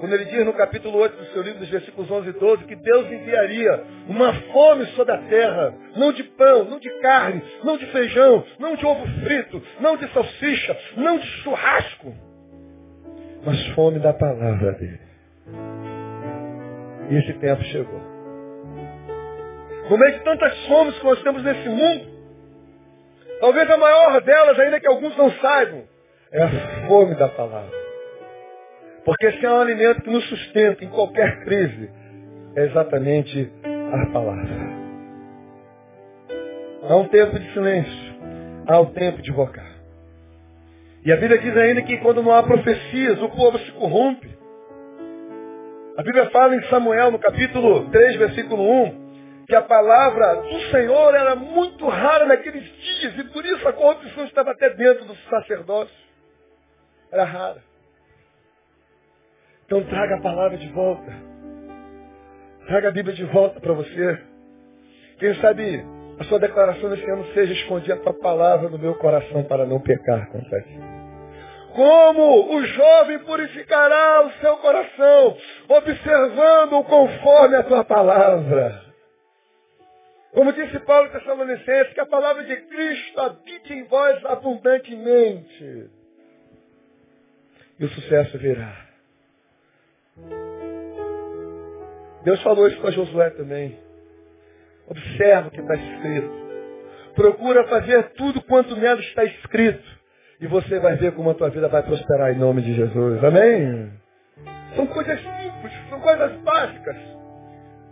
quando ele diz no capítulo 8 do seu livro, dos versículos 11 e 12, que Deus enviaria uma fome sobre a terra, não de pão, não de carne, não de feijão, não de ovo frito, não de salsicha, não de churrasco, mas fome da palavra dele. E esse tempo chegou. No meio de tantas fomes que nós temos nesse mundo, talvez a maior delas, ainda que alguns não saibam, é a fome da palavra. Porque se há um alimento que nos sustenta em qualquer crise, é exatamente a palavra. Há um tempo de silêncio, há um tempo de invocar. E a Bíblia diz ainda que quando não há profecias, o povo se corrompe. A Bíblia fala em Samuel, no capítulo 3, versículo 1, que a palavra do Senhor era muito rara naqueles dias, e por isso a corrupção estava até dentro do sacerdócio. Era rara. Então traga a palavra de volta. Traga a Bíblia de volta para você. Quem sabe a sua declaração nesse ano seja esconder a tua palavra no meu coração para não pecar contra ti. Como o jovem purificará o seu coração, observando conforme a tua palavra. Como disse Paulo Tessalonicenses, que a palavra de Cristo habite em vós abundantemente. E o sucesso virá. Deus falou isso para Josué também. Observa o que está escrito. Procura fazer tudo quanto nela está escrito. E você vai ver como a tua vida vai prosperar em nome de Jesus. Amém? São coisas simples, são coisas básicas,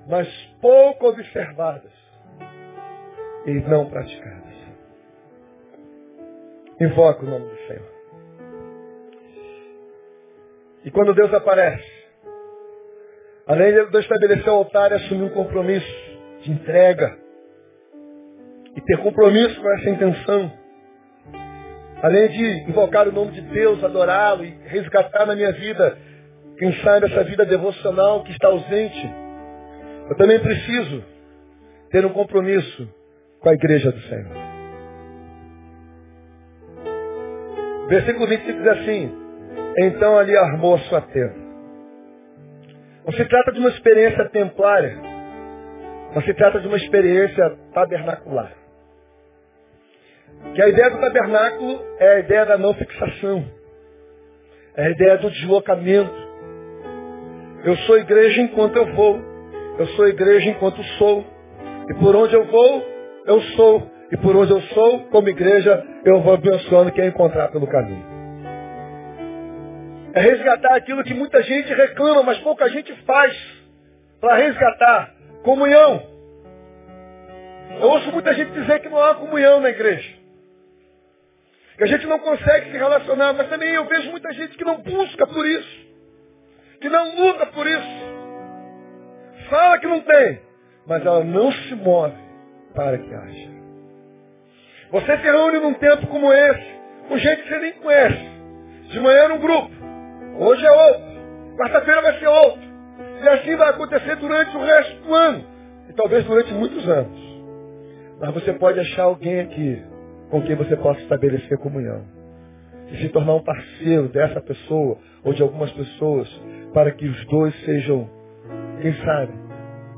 mas pouco observadas e não praticadas. Invoca o nome do Senhor. E quando Deus aparece, além de estabelecer o altar e assumir um compromisso de entrega e ter compromisso com essa intenção, além de invocar o nome de Deus, adorá-lo e resgatar na minha vida, quem sabe essa vida devocional que está ausente, eu também preciso ter um compromisso com a igreja do Senhor. Versículo 25 diz assim, então ali armou a sua tenda. Não se trata de uma experiência templária, mas se trata de uma experiência tabernacular. Que a ideia do tabernáculo é a ideia da não fixação. É a ideia do deslocamento. Eu sou igreja enquanto eu vou. Eu sou igreja enquanto sou. E por onde eu vou, eu sou. E por onde eu sou, como igreja, eu vou abençoando quem encontrar pelo caminho. É resgatar aquilo que muita gente reclama, mas pouca gente faz para resgatar. Comunhão. Eu ouço muita gente dizer que não há comunhão na igreja. Que a gente não consegue se relacionar, mas também eu vejo muita gente que não busca por isso. Que não luta por isso. Fala que não tem, mas ela não se move para que haja. Você se reúne num tempo como esse, com gente que você nem conhece. De manhã num grupo, hoje é outro, quarta-feira vai ser outro. E assim vai acontecer durante o resto do ano. E talvez durante muitos anos. Mas você pode achar alguém aqui com quem você possa estabelecer comunhão. E se tornar um parceiro dessa pessoa ou de algumas pessoas para que os dois sejam, quem sabe,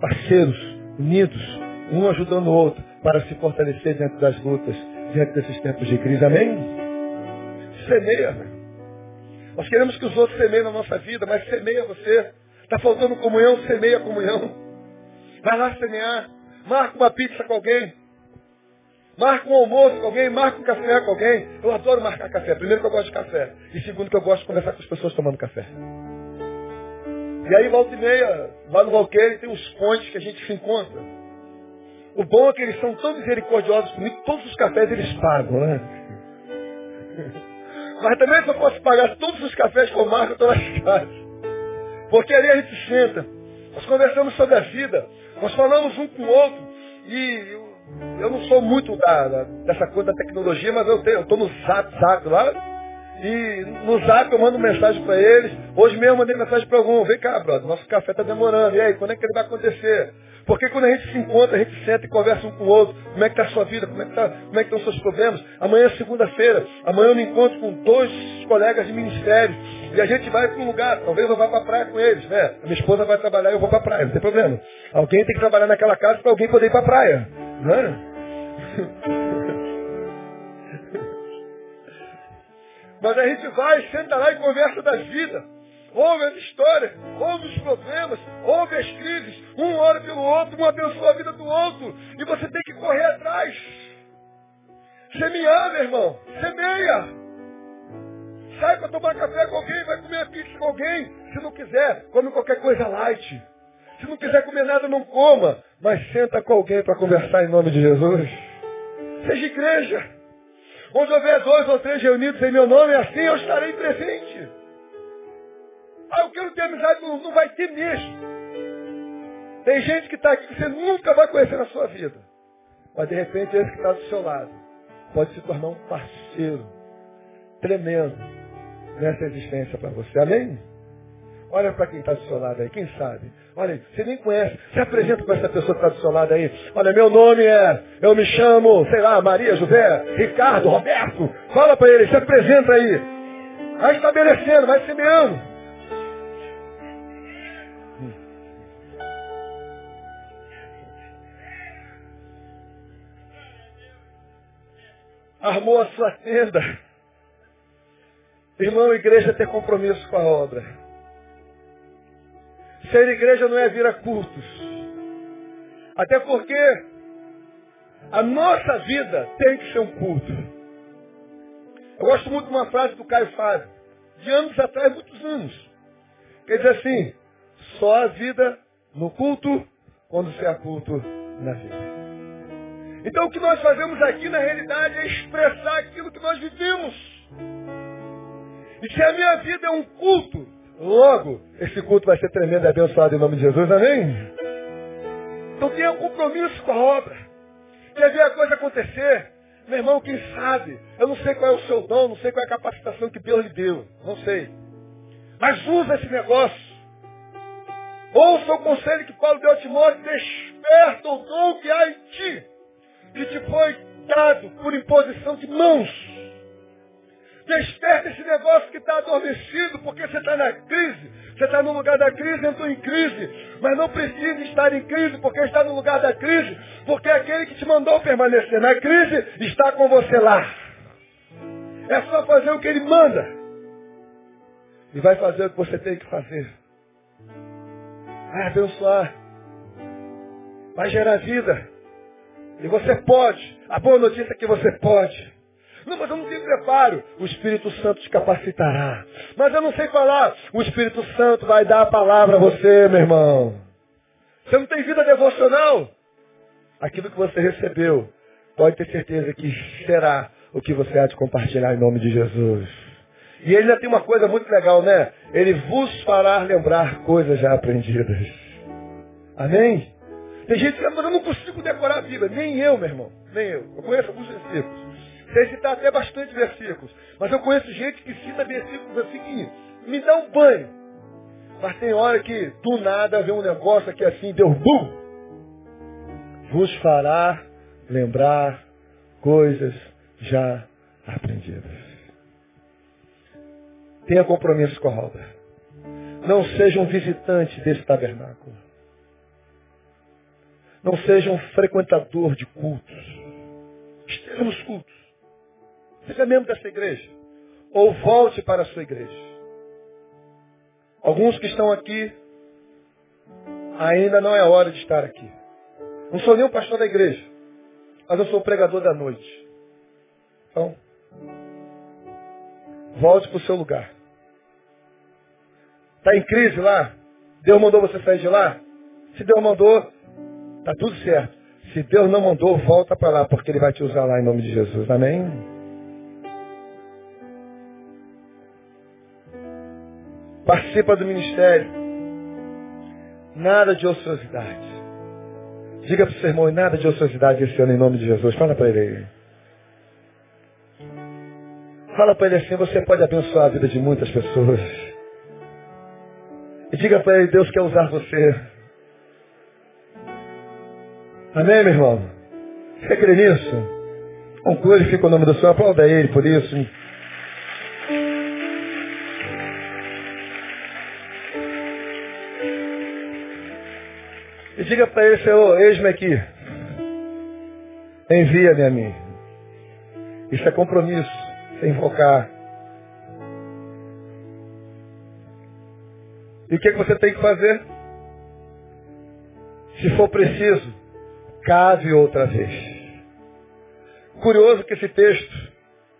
parceiros, unidos, um ajudando o outro para se fortalecer diante das lutas, diante desses tempos de crise. Amém? Semeia. Nós queremos que os outros semeiem na nossa vida, mas semeia você. Está faltando comunhão, semeia comunhão. Vai lá semear. Marca uma pizza com alguém. Marca um almoço com alguém, marca um café com alguém. Eu adoro marcar café. Primeiro que eu gosto de café. E segundo que eu gosto de conversar com as pessoas tomando café. E aí, volta e meia, lá no Valqueire tem uns pontes que a gente se encontra. O bom é que eles são tão misericordiosos comigo, todos os cafés eles pagam, né? Mas também se eu posso pagar todos os cafés que eu marco, eu estou lascado. Porque ali a gente senta, nós conversamos sobre a vida, nós falamos um com o outro, e eu não sou muito da, da, dessa coisa da tecnologia, mas eu estou no zap, zap lá. E no zap eu mando mensagem para eles. Hoje mesmo eu mandei mensagem para algum. Vem cá, brother, nosso café está demorando. E aí, quando é que ele vai acontecer? Porque quando a gente se encontra, a gente senta e conversa um com o outro. Como é que está a sua vida? Como é que, tá, como é que estão os seus problemas? Amanhã é segunda-feira. Amanhã eu me encontro com dois colegas de ministério. E a gente vai para um lugar. Talvez eu vá para a praia com eles. Né? A minha esposa vai trabalhar e eu vou para a praia. Não tem problema. Alguém tem que trabalhar naquela casa para alguém poder ir para a praia. Né? Mas a gente vai, senta lá e conversa das vidas. Ouve as histórias, ouve os problemas, ouve as crises. Um ora pelo outro, um abençoa a vida do outro. E você tem que correr atrás. Semear, meu irmão. Semeia. Sai para tomar café com alguém, vai comer pizza com alguém. Se não quiser, come qualquer coisa light. Se não quiser comer nada, não coma. Mas senta com alguém para conversar em nome de Jesus. Seja igreja. Onde houver dois ou três reunidos em meu nome, assim eu estarei presente. Ah, eu quero ter amizade, não, não vai ter mesmo. Tem gente que está aqui que você nunca vai conhecer na sua vida. Mas de repente esse que está do seu lado pode se tornar um parceiro tremendo nessa existência para você. Amém? Olha para quem está do seu lado aí, quem sabe? Olha aí, você nem conhece. Se apresenta para essa pessoa que está do seu lado aí. Olha, meu nome é, eu me chamo, sei lá, Maria, José, Ricardo, Roberto. Fala para ele, se apresenta aí. Vai estabelecendo, vai semeando. Armou a sua tenda. Irmão, igreja tem compromisso com a obra. Ser igreja não é vir a cultos. Até porque a nossa vida tem que ser um culto. Eu gosto muito de uma frase do Caio Fábio, de anos atrás, muitos anos. Quer dizer assim, só a vida no culto quando se há culto na vida. Então o que nós fazemos aqui na realidade é expressar aquilo que nós vivemos. E se a minha vida é um culto, logo esse culto vai ser tremendo e abençoado em nome de Jesus, amém? Então tenha compromisso com a obra. Quer ver a coisa acontecer? Meu irmão, quem sabe? Eu não sei qual é o seu dom, não sei qual é a capacitação que Deus lhe deu. Não sei. Mas usa esse negócio. Ouça o conselho que Paulo deu a Timóteo, desperta o dom que há em ti, que te foi dado por imposição de mãos. Desperta esse negócio que está adormecido, porque você está na crise. Você está no lugar da crise, entrou em crise. Mas não precisa estar em crise, porque está no lugar da crise. Porque aquele que te mandou permanecer na crise está com você lá. É só fazer o que ele manda. E vai fazer o que você tem que fazer. Vai abençoar. Vai gerar vida. E você pode. A boa notícia é que você pode. Não, mas eu não tenho preparo. O Espírito Santo te capacitará. Mas eu não sei falar. O Espírito Santo vai dar a palavra a você, meu irmão. Você não tem vida devocional? Aquilo que você recebeu, pode ter certeza que será o que você há de compartilhar em nome de Jesus. E ele ainda tem uma coisa muito legal, né? Ele vos fará lembrar coisas já aprendidas. Amém? Tem gente que diz, mas eu não consigo decorar a Bíblia. Nem eu, meu irmão. Nem eu. Eu conheço alguns versículos. Sei citar até bastante versículos. Mas eu conheço gente que cita versículos assim que me dá um banho. Mas tem hora que do nada vem um negócio aqui assim, deu bum! Vos fará lembrar coisas já aprendidas. Tenha compromisso com a obra. Não seja um visitante desse tabernáculo. Não seja um frequentador de cultos. Esteja nos cultos. Seja membro dessa igreja. Ou volte para a sua igreja. Alguns que estão aqui, ainda não é hora de estar aqui. Não sou nem o pastor da igreja, mas eu sou o pregador da noite. Então, volte para o seu lugar. Está em crise lá? Deus mandou você sair de lá? Se Deus mandou, está tudo certo. Se Deus não mandou, volta para lá, porque Ele vai te usar lá em nome de Jesus. Amém? Participa do ministério. Nada de ociosidade. Diga para o seu irmão, nada de ociosidade esse ano em nome de Jesus. Fala para ele aí. Fala para ele assim, você pode abençoar a vida de muitas pessoas. E diga para ele, Deus quer usar você. Amém, meu irmão? Você crê nisso? Um glorifica o nome do Senhor. Aplauda ele por isso. Diga para ele, Senhor, eis-me aqui. Envia-me a mim. Isso é compromisso, sem invocar. E o que, é que você tem que fazer? Se for preciso, cave outra vez. Curioso que esse texto,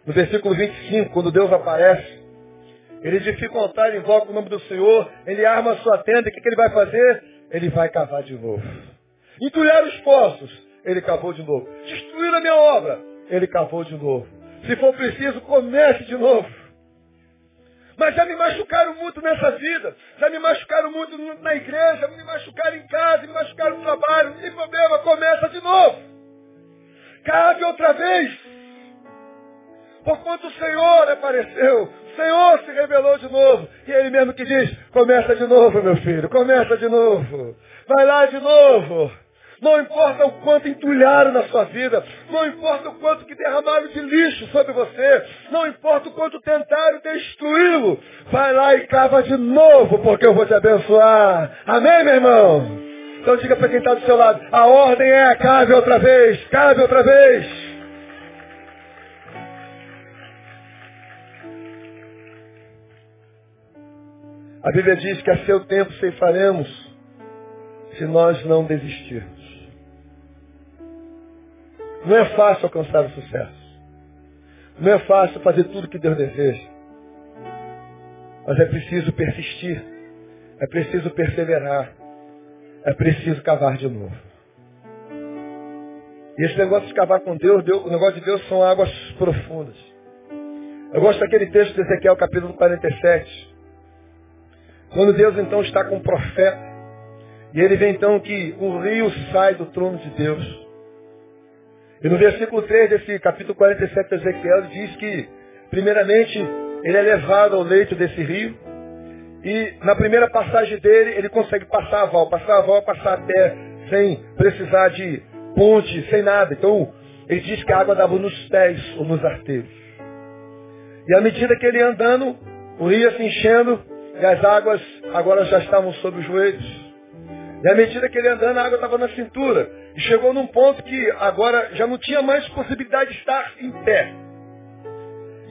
no versículo 25, quando Deus aparece, ele edifica um altar, invoca o nome do Senhor, ele arma a sua tenda, o que, que ele vai fazer? Ele vai cavar de novo. Entulhar os poços, ele cavou de novo. Destruir a minha obra, ele cavou de novo. Se for preciso, comece de novo. Mas já me machucaram muito nessa vida. Já me machucaram muito na igreja, me machucaram em casa, me machucaram no trabalho. Não tem problema, começa de novo. Cabe outra vez. Por quanto o Senhor apareceu, Senhor se revelou de novo. E ele mesmo que diz, começa de novo, meu filho, começa de novo. Vai lá de novo. Não importa o quanto entulharam na sua vida. Não importa o quanto que derramaram de lixo sobre você. Não importa o quanto tentaram destruí-lo. Vai lá e cava de novo, porque eu vou te abençoar. Amém, meu irmão? Então diga para quem está do seu lado, a ordem é cave outra vez, cave outra vez. A Bíblia diz que a seu tempo ceifaremos se nós não desistirmos. Não é fácil alcançar o sucesso. Não é fácil fazer tudo que Deus deseja. Mas é preciso persistir. É preciso perseverar. É preciso cavar de novo. E esse negócio de cavar com Deus, Deus, o negócio de Deus são águas profundas. Eu gosto daquele texto de Ezequiel, capítulo 47. Quando Deus então está com o profeta. E ele vê então que o rio sai do trono de Deus. E no versículo 3 desse capítulo 47 de Ezequiel, diz que, primeiramente, ele é levado ao leito desse rio. E na primeira passagem dele, ele consegue passar a val. Passar a val passar a pé, sem precisar de ponte, sem nada. Então, ele diz que a água dava nos pés ou nos arteiros. E à medida que ele ia andando, o rio se enchendo e as águas agora já estavam sobre os joelhos. E à medida que ele andando, a água estava na cintura. E chegou num ponto que agora já não tinha mais possibilidade de estar em pé.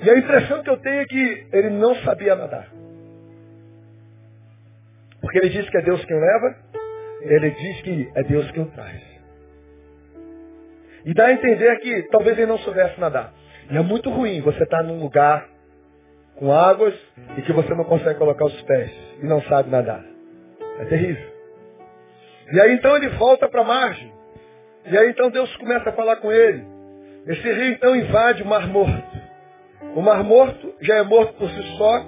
E a impressão que eu tenho é que ele não sabia nadar. Porque ele diz que é Deus quem leva, ele diz que é Deus quem traz. E dá a entender que talvez ele não soubesse nadar. E é muito ruim você estar num lugar com águas e que você não consegue colocar os pés e não sabe nadar. É terrível. E aí então ele volta para a margem. E aí então Deus começa a falar com ele. Esse rio então invade o Mar Morto. O Mar Morto já é morto por si só.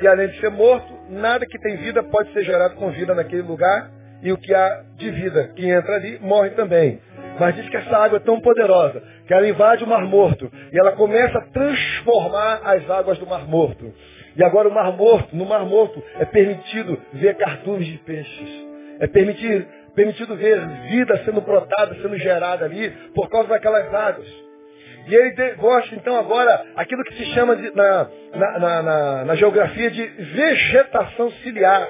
E além de ser morto, nada que tem vida pode ser gerado com vida naquele lugar. E o que há de vida que entra ali morre também. Mas diz que essa água é tão poderosa que ela invade o Mar Morto e ela começa a transformar as águas do Mar Morto. E agora o Mar Morto, no Mar Morto, é permitido ver cardumes de peixes. É permitir, permitido ver vida sendo brotada, sendo gerada ali, por causa daquelas águas. E ele gosta, então, agora, aquilo que se chama de, na, na, na, na, geografia de vegetação ciliar.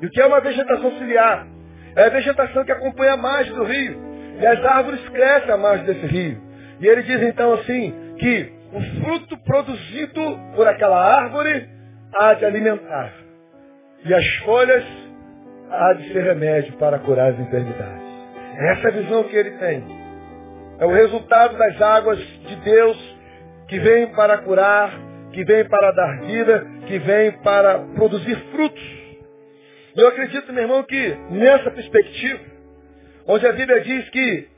E o que é uma vegetação ciliar? É a vegetação que acompanha a margem do rio. E as árvores crescem à margem desse rio. E ele diz, então, assim, que o fruto produzido por aquela árvore há de alimentar. E as folhas há de ser remédio para curar as enfermidades. Essa é a visão que ele tem. É o resultado das águas de Deus que vem para curar, que vem para dar vida, que vem para produzir frutos. Eu acredito, meu irmão, que nessa perspectiva, onde a Bíblia diz que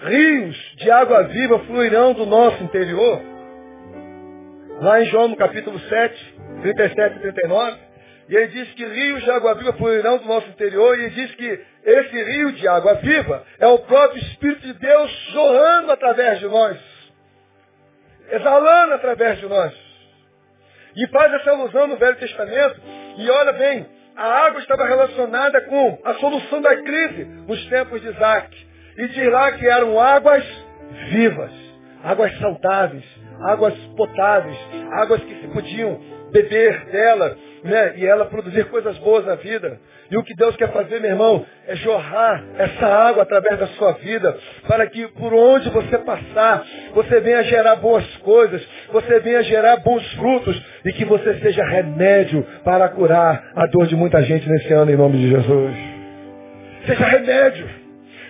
rios de água viva fluirão do nosso interior, lá em João no capítulo 7, 37 e 39, e ele diz que rios de água viva fluirão do nosso interior. E ele diz que esse rio de água viva é o próprio Espírito de Deus jorrando através de nós. Exalando através de nós. E faz essa alusão no Velho Testamento. E olha bem, a água estava relacionada com a solução da crise nos tempos de Isaac. E diz lá que eram águas vivas, águas saudáveis, águas potáveis, águas que se podiam beber dela, né? E ela produzir coisas boas na vida. E o que Deus quer fazer, meu irmão, é jorrar essa água através da sua vida, para que por onde você passar, você venha gerar boas coisas, você venha gerar bons frutos e que você seja remédio para curar a dor de muita gente nesse ano, em nome de Jesus. Seja remédio.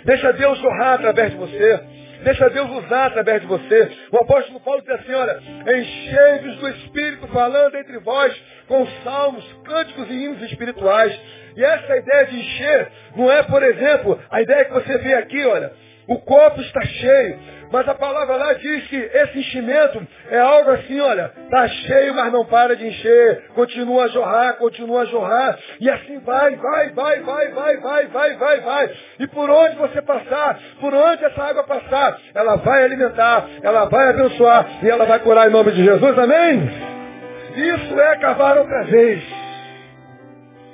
Deixa Deus jorrar através de você. Deixa Deus usar através de você. O apóstolo Paulo diz assim, olha, enchei-vos do Espírito falando entre vós com salmos, cânticos e hinos espirituais. E essa ideia de encher não é, por exemplo, a ideia que você vê aqui, olha, o copo está cheio, mas a palavra lá diz que esse enchimento é algo assim, olha, está cheio, mas não para de encher, continua a jorrar, continua a jorrar, e assim vai, vai, vai, vai, vai, vai, vai, vai, vai. E por onde você passar, por onde essa água passar, ela vai alimentar, ela vai abençoar e ela vai curar em nome de Jesus, amém? Isso é cavar outra vez.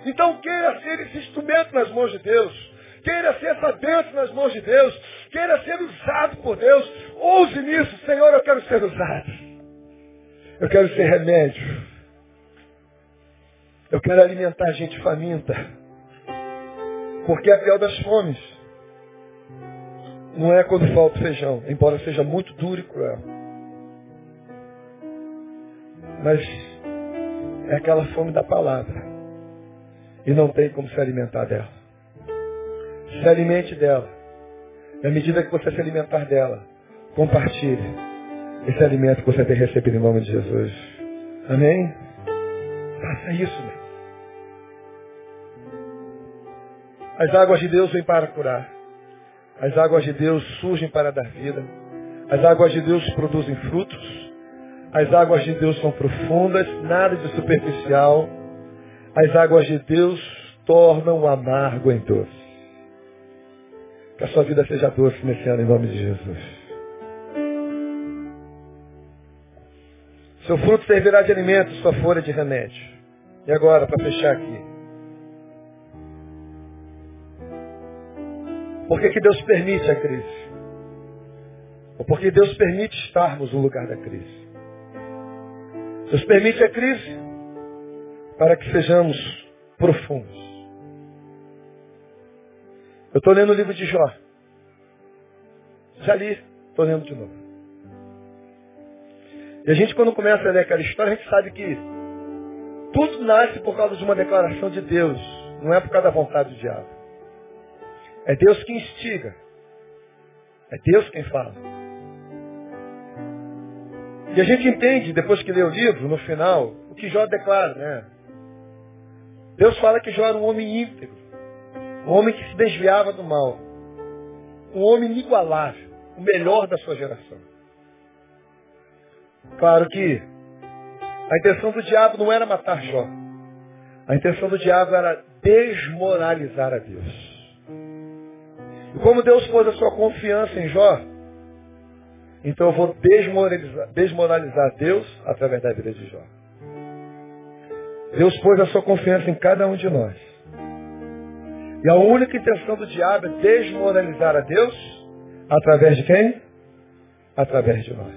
Então queira ser esse instrumento nas mãos de Deus. Queira ser essa bênção nas mãos de Deus. Queira ser usado por Deus. Ouse nisso, Senhor, eu quero ser usado. Eu quero ser remédio. Eu quero alimentar gente faminta. Porque é a pior das fomes não é quando falta feijão, embora seja muito duro e cruel. Mas é aquela fome da palavra. E não tem como se alimentar dela. Se alimente dela. À medida que você se alimentar dela, compartilhe esse alimento que você tem recebido em nome de Jesus. Amém? Faça isso, meu. As águas de Deus vêm para curar. As águas de Deus surgem para dar vida. As águas de Deus produzem frutos. As águas de Deus são profundas, nada de superficial. As águas de Deus tornam o amargo em doce. Que a sua vida seja doce nesse ano, em nome de Jesus. Seu fruto servirá de alimento, sua folha de remédio. E agora, para fechar aqui. Por que, que Deus permite a crise? Ou porque Deus permite estarmos no lugar da crise? Deus permite a crise para que sejamos profundos. Eu estou lendo o livro de Jó. Já li, estou lendo de novo. E a gente, quando começa a ler aquela história, a gente sabe que tudo nasce por causa de uma declaração de Deus, não é por causa da vontade do diabo. É Deus que instiga. É Deus quem fala. E a gente entende, depois que lê o livro, no final, o que Jó declara, né? Deus fala que Jó era um homem íntegro. Um homem que se desviava do mal. Um homem inigualável. O melhor da sua geração. Claro que a intenção do diabo não era matar Jó. A intenção do diabo era desmoralizar a Deus. E como Deus pôs a sua confiança em Jó, então eu vou desmoralizar, desmoralizar Deus através da vida de Jó. Deus pôs a sua confiança em cada um de nós. E a única intenção do diabo é desmoralizar a Deus através de quem? Através de nós.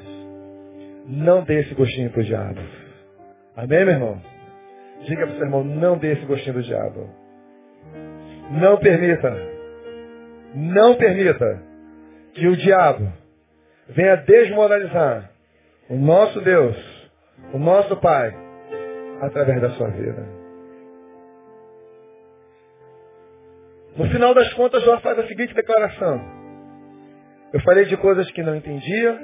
Não dê esse gostinho para o diabo. Amém, meu irmão? Diga para o seu irmão, não dê esse gostinho do diabo. Não permita não permita que o diabo venha desmoralizar o nosso Deus, o nosso Pai, através da sua vida. No final das contas, Jó faz a seguinte declaração. Eu falei de coisas que não entendia,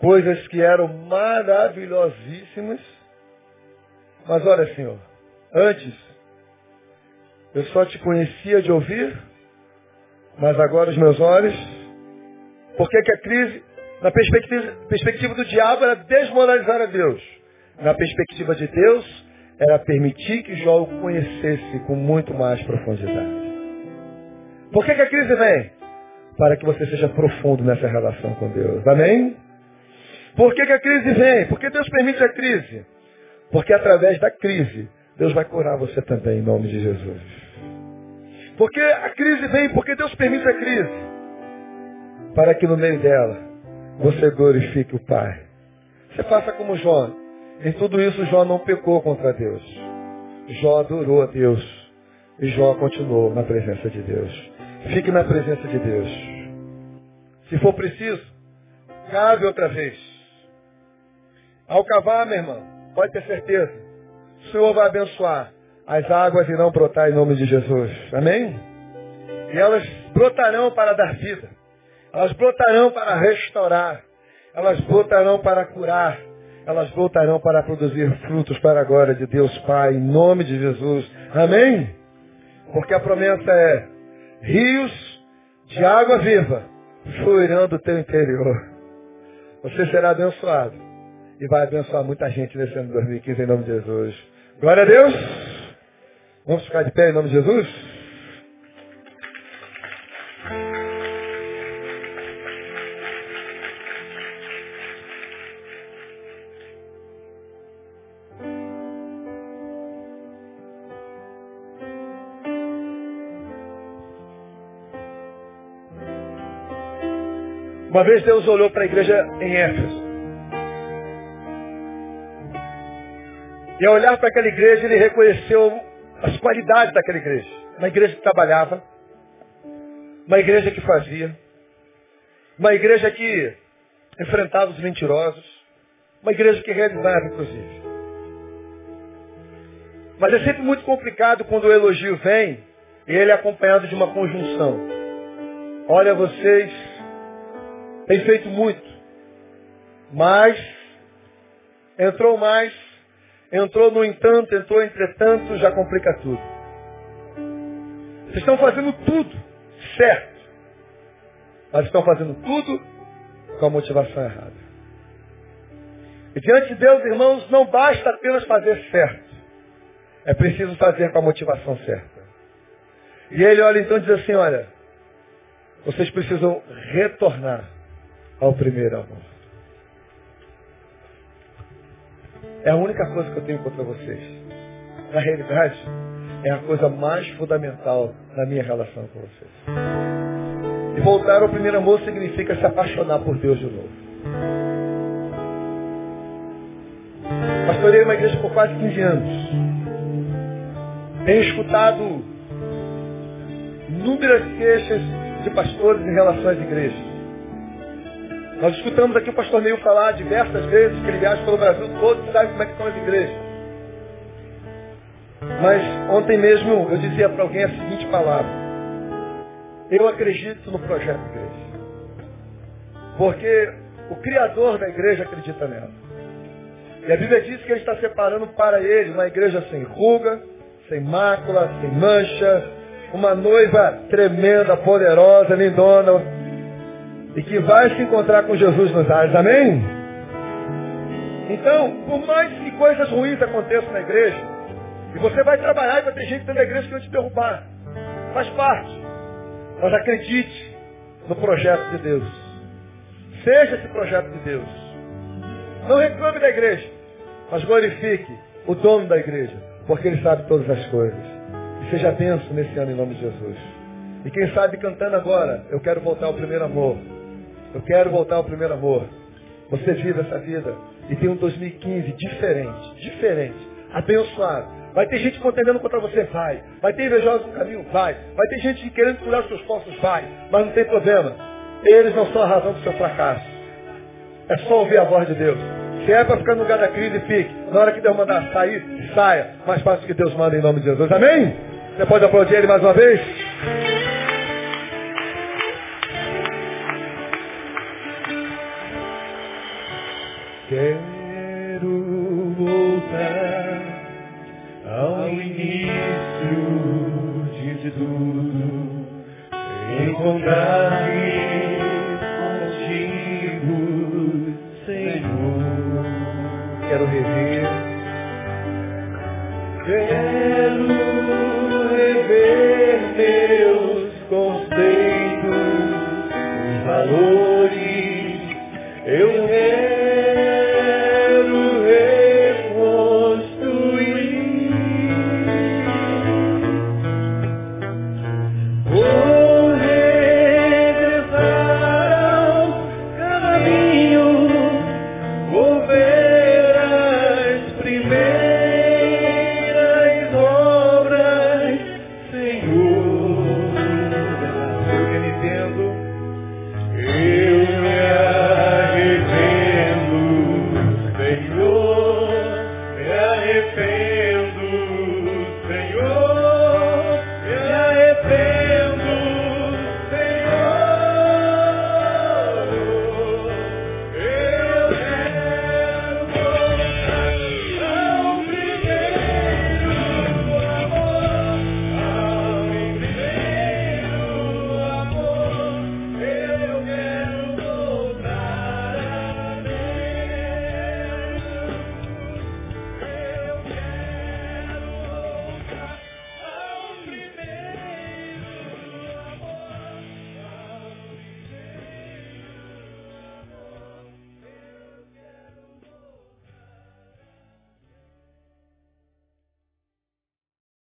coisas que eram maravilhosíssimas, mas olha, Senhor, antes eu só te conhecia de ouvir, mas agora os meus olhos, porque que a crise, na perspectiva, perspectiva do diabo, era desmoralizar a Deus. Na perspectiva de Deus, era permitir que Jó o conhecesse com muito mais profundidade. Por que, que a crise vem? Para que você seja profundo nessa relação com Deus. Amém? Por que, que a crise vem? Porque Deus permite a crise. Porque através da crise, Deus vai curar você também, em nome de Jesus. Porque a crise vem, porque Deus permite a crise. Para que no meio dela você glorifique o Pai. Você faça como Jó. Em tudo isso Jó não pecou contra Deus. Jó adorou a Deus. E Jó continuou na presença de Deus. Fique na presença de Deus. Se for preciso, cave outra vez. Ao cavar, meu irmão, pode ter certeza. O Senhor vai abençoar as águas irão brotar em nome de Jesus. Amém? E elas brotarão para dar vida. Elas brotarão para restaurar. Elas brotarão para curar. Elas voltarão para produzir frutos para a glória de Deus Pai, em nome de Jesus. Amém? Porque a promessa é rios de água viva fluirão do teu interior. Você será abençoado. E vai abençoar muita gente nesse ano de 2015 em nome de Jesus. Glória a Deus. Vamos ficar de pé em nome de Jesus? Uma vez Deus olhou para a igreja em Éfeso. E ao olhar para aquela igreja, ele reconheceu as qualidades daquela igreja. Uma igreja que trabalhava, uma igreja que fazia, uma igreja que enfrentava os mentirosos, uma igreja que realizava, inclusive. Mas é sempre muito complicado quando o elogio vem e ele é acompanhado de uma conjunção. Olha, vocês têm feito muito, mas entrou mais, entrou no entanto, entrou entretanto, já complica tudo. Vocês estão fazendo tudo certo, mas estão fazendo tudo com a motivação errada. E diante de Deus, irmãos, não basta apenas fazer certo. É preciso fazer com a motivação certa. E ele olha então e diz assim, olha, vocês precisam retornar ao primeiro amor. É a única coisa que eu tenho contra vocês. Na realidade, é a coisa mais fundamental na minha relação com vocês. E voltar ao primeiro amor significa se apaixonar por Deus de novo. Pastorei uma igreja por quase 15 anos. Tenho escutado inúmeras queixas de pastores em relação às igrejas. Nós escutamos aqui o pastor Neil falar diversas vezes que ele viaja pelo Brasil todo e sabe como é que estão as igrejas. Mas ontem mesmo eu dizia para alguém a seguinte palavra. Eu acredito no projeto igreja. Porque o Criador da igreja acredita nela. E a Bíblia diz que ele está separando para ele uma igreja sem ruga, sem mácula, sem mancha, uma noiva tremenda, poderosa, lindona, e que vai se encontrar com Jesus nos ares. Amém? Então, por mais que coisas ruins aconteçam na igreja, e você vai trabalhar e vai ter gente dentro da igreja que vai te derrubar. Faz parte. Mas acredite no projeto de Deus. Seja esse projeto de Deus. Não reclame da igreja, mas glorifique o dono da igreja, porque ele sabe todas as coisas. Seja benção nesse ano em nome de Jesus. E quem sabe cantando agora, eu quero voltar ao primeiro amor. Eu quero voltar ao primeiro amor. Você vive essa vida e tem um 2015 diferente, diferente, abençoado. Vai ter gente contendendo contra você, vai. Vai ter invejosos no caminho, vai. Vai ter gente querendo curar os seus postos, vai. Mas não tem problema. Eles não são a razão do seu fracasso. É só ouvir a voz de Deus. Se é para ficar no lugar da crise, fique. Na hora que Deus mandar sair, saia. Mais fácil que Deus manda em nome de Jesus. Amém? Você pode aplaudir ele mais uma vez? Quero voltar ao início de tudo, encontrar-me contigo, Senhor. Quero rever. Quero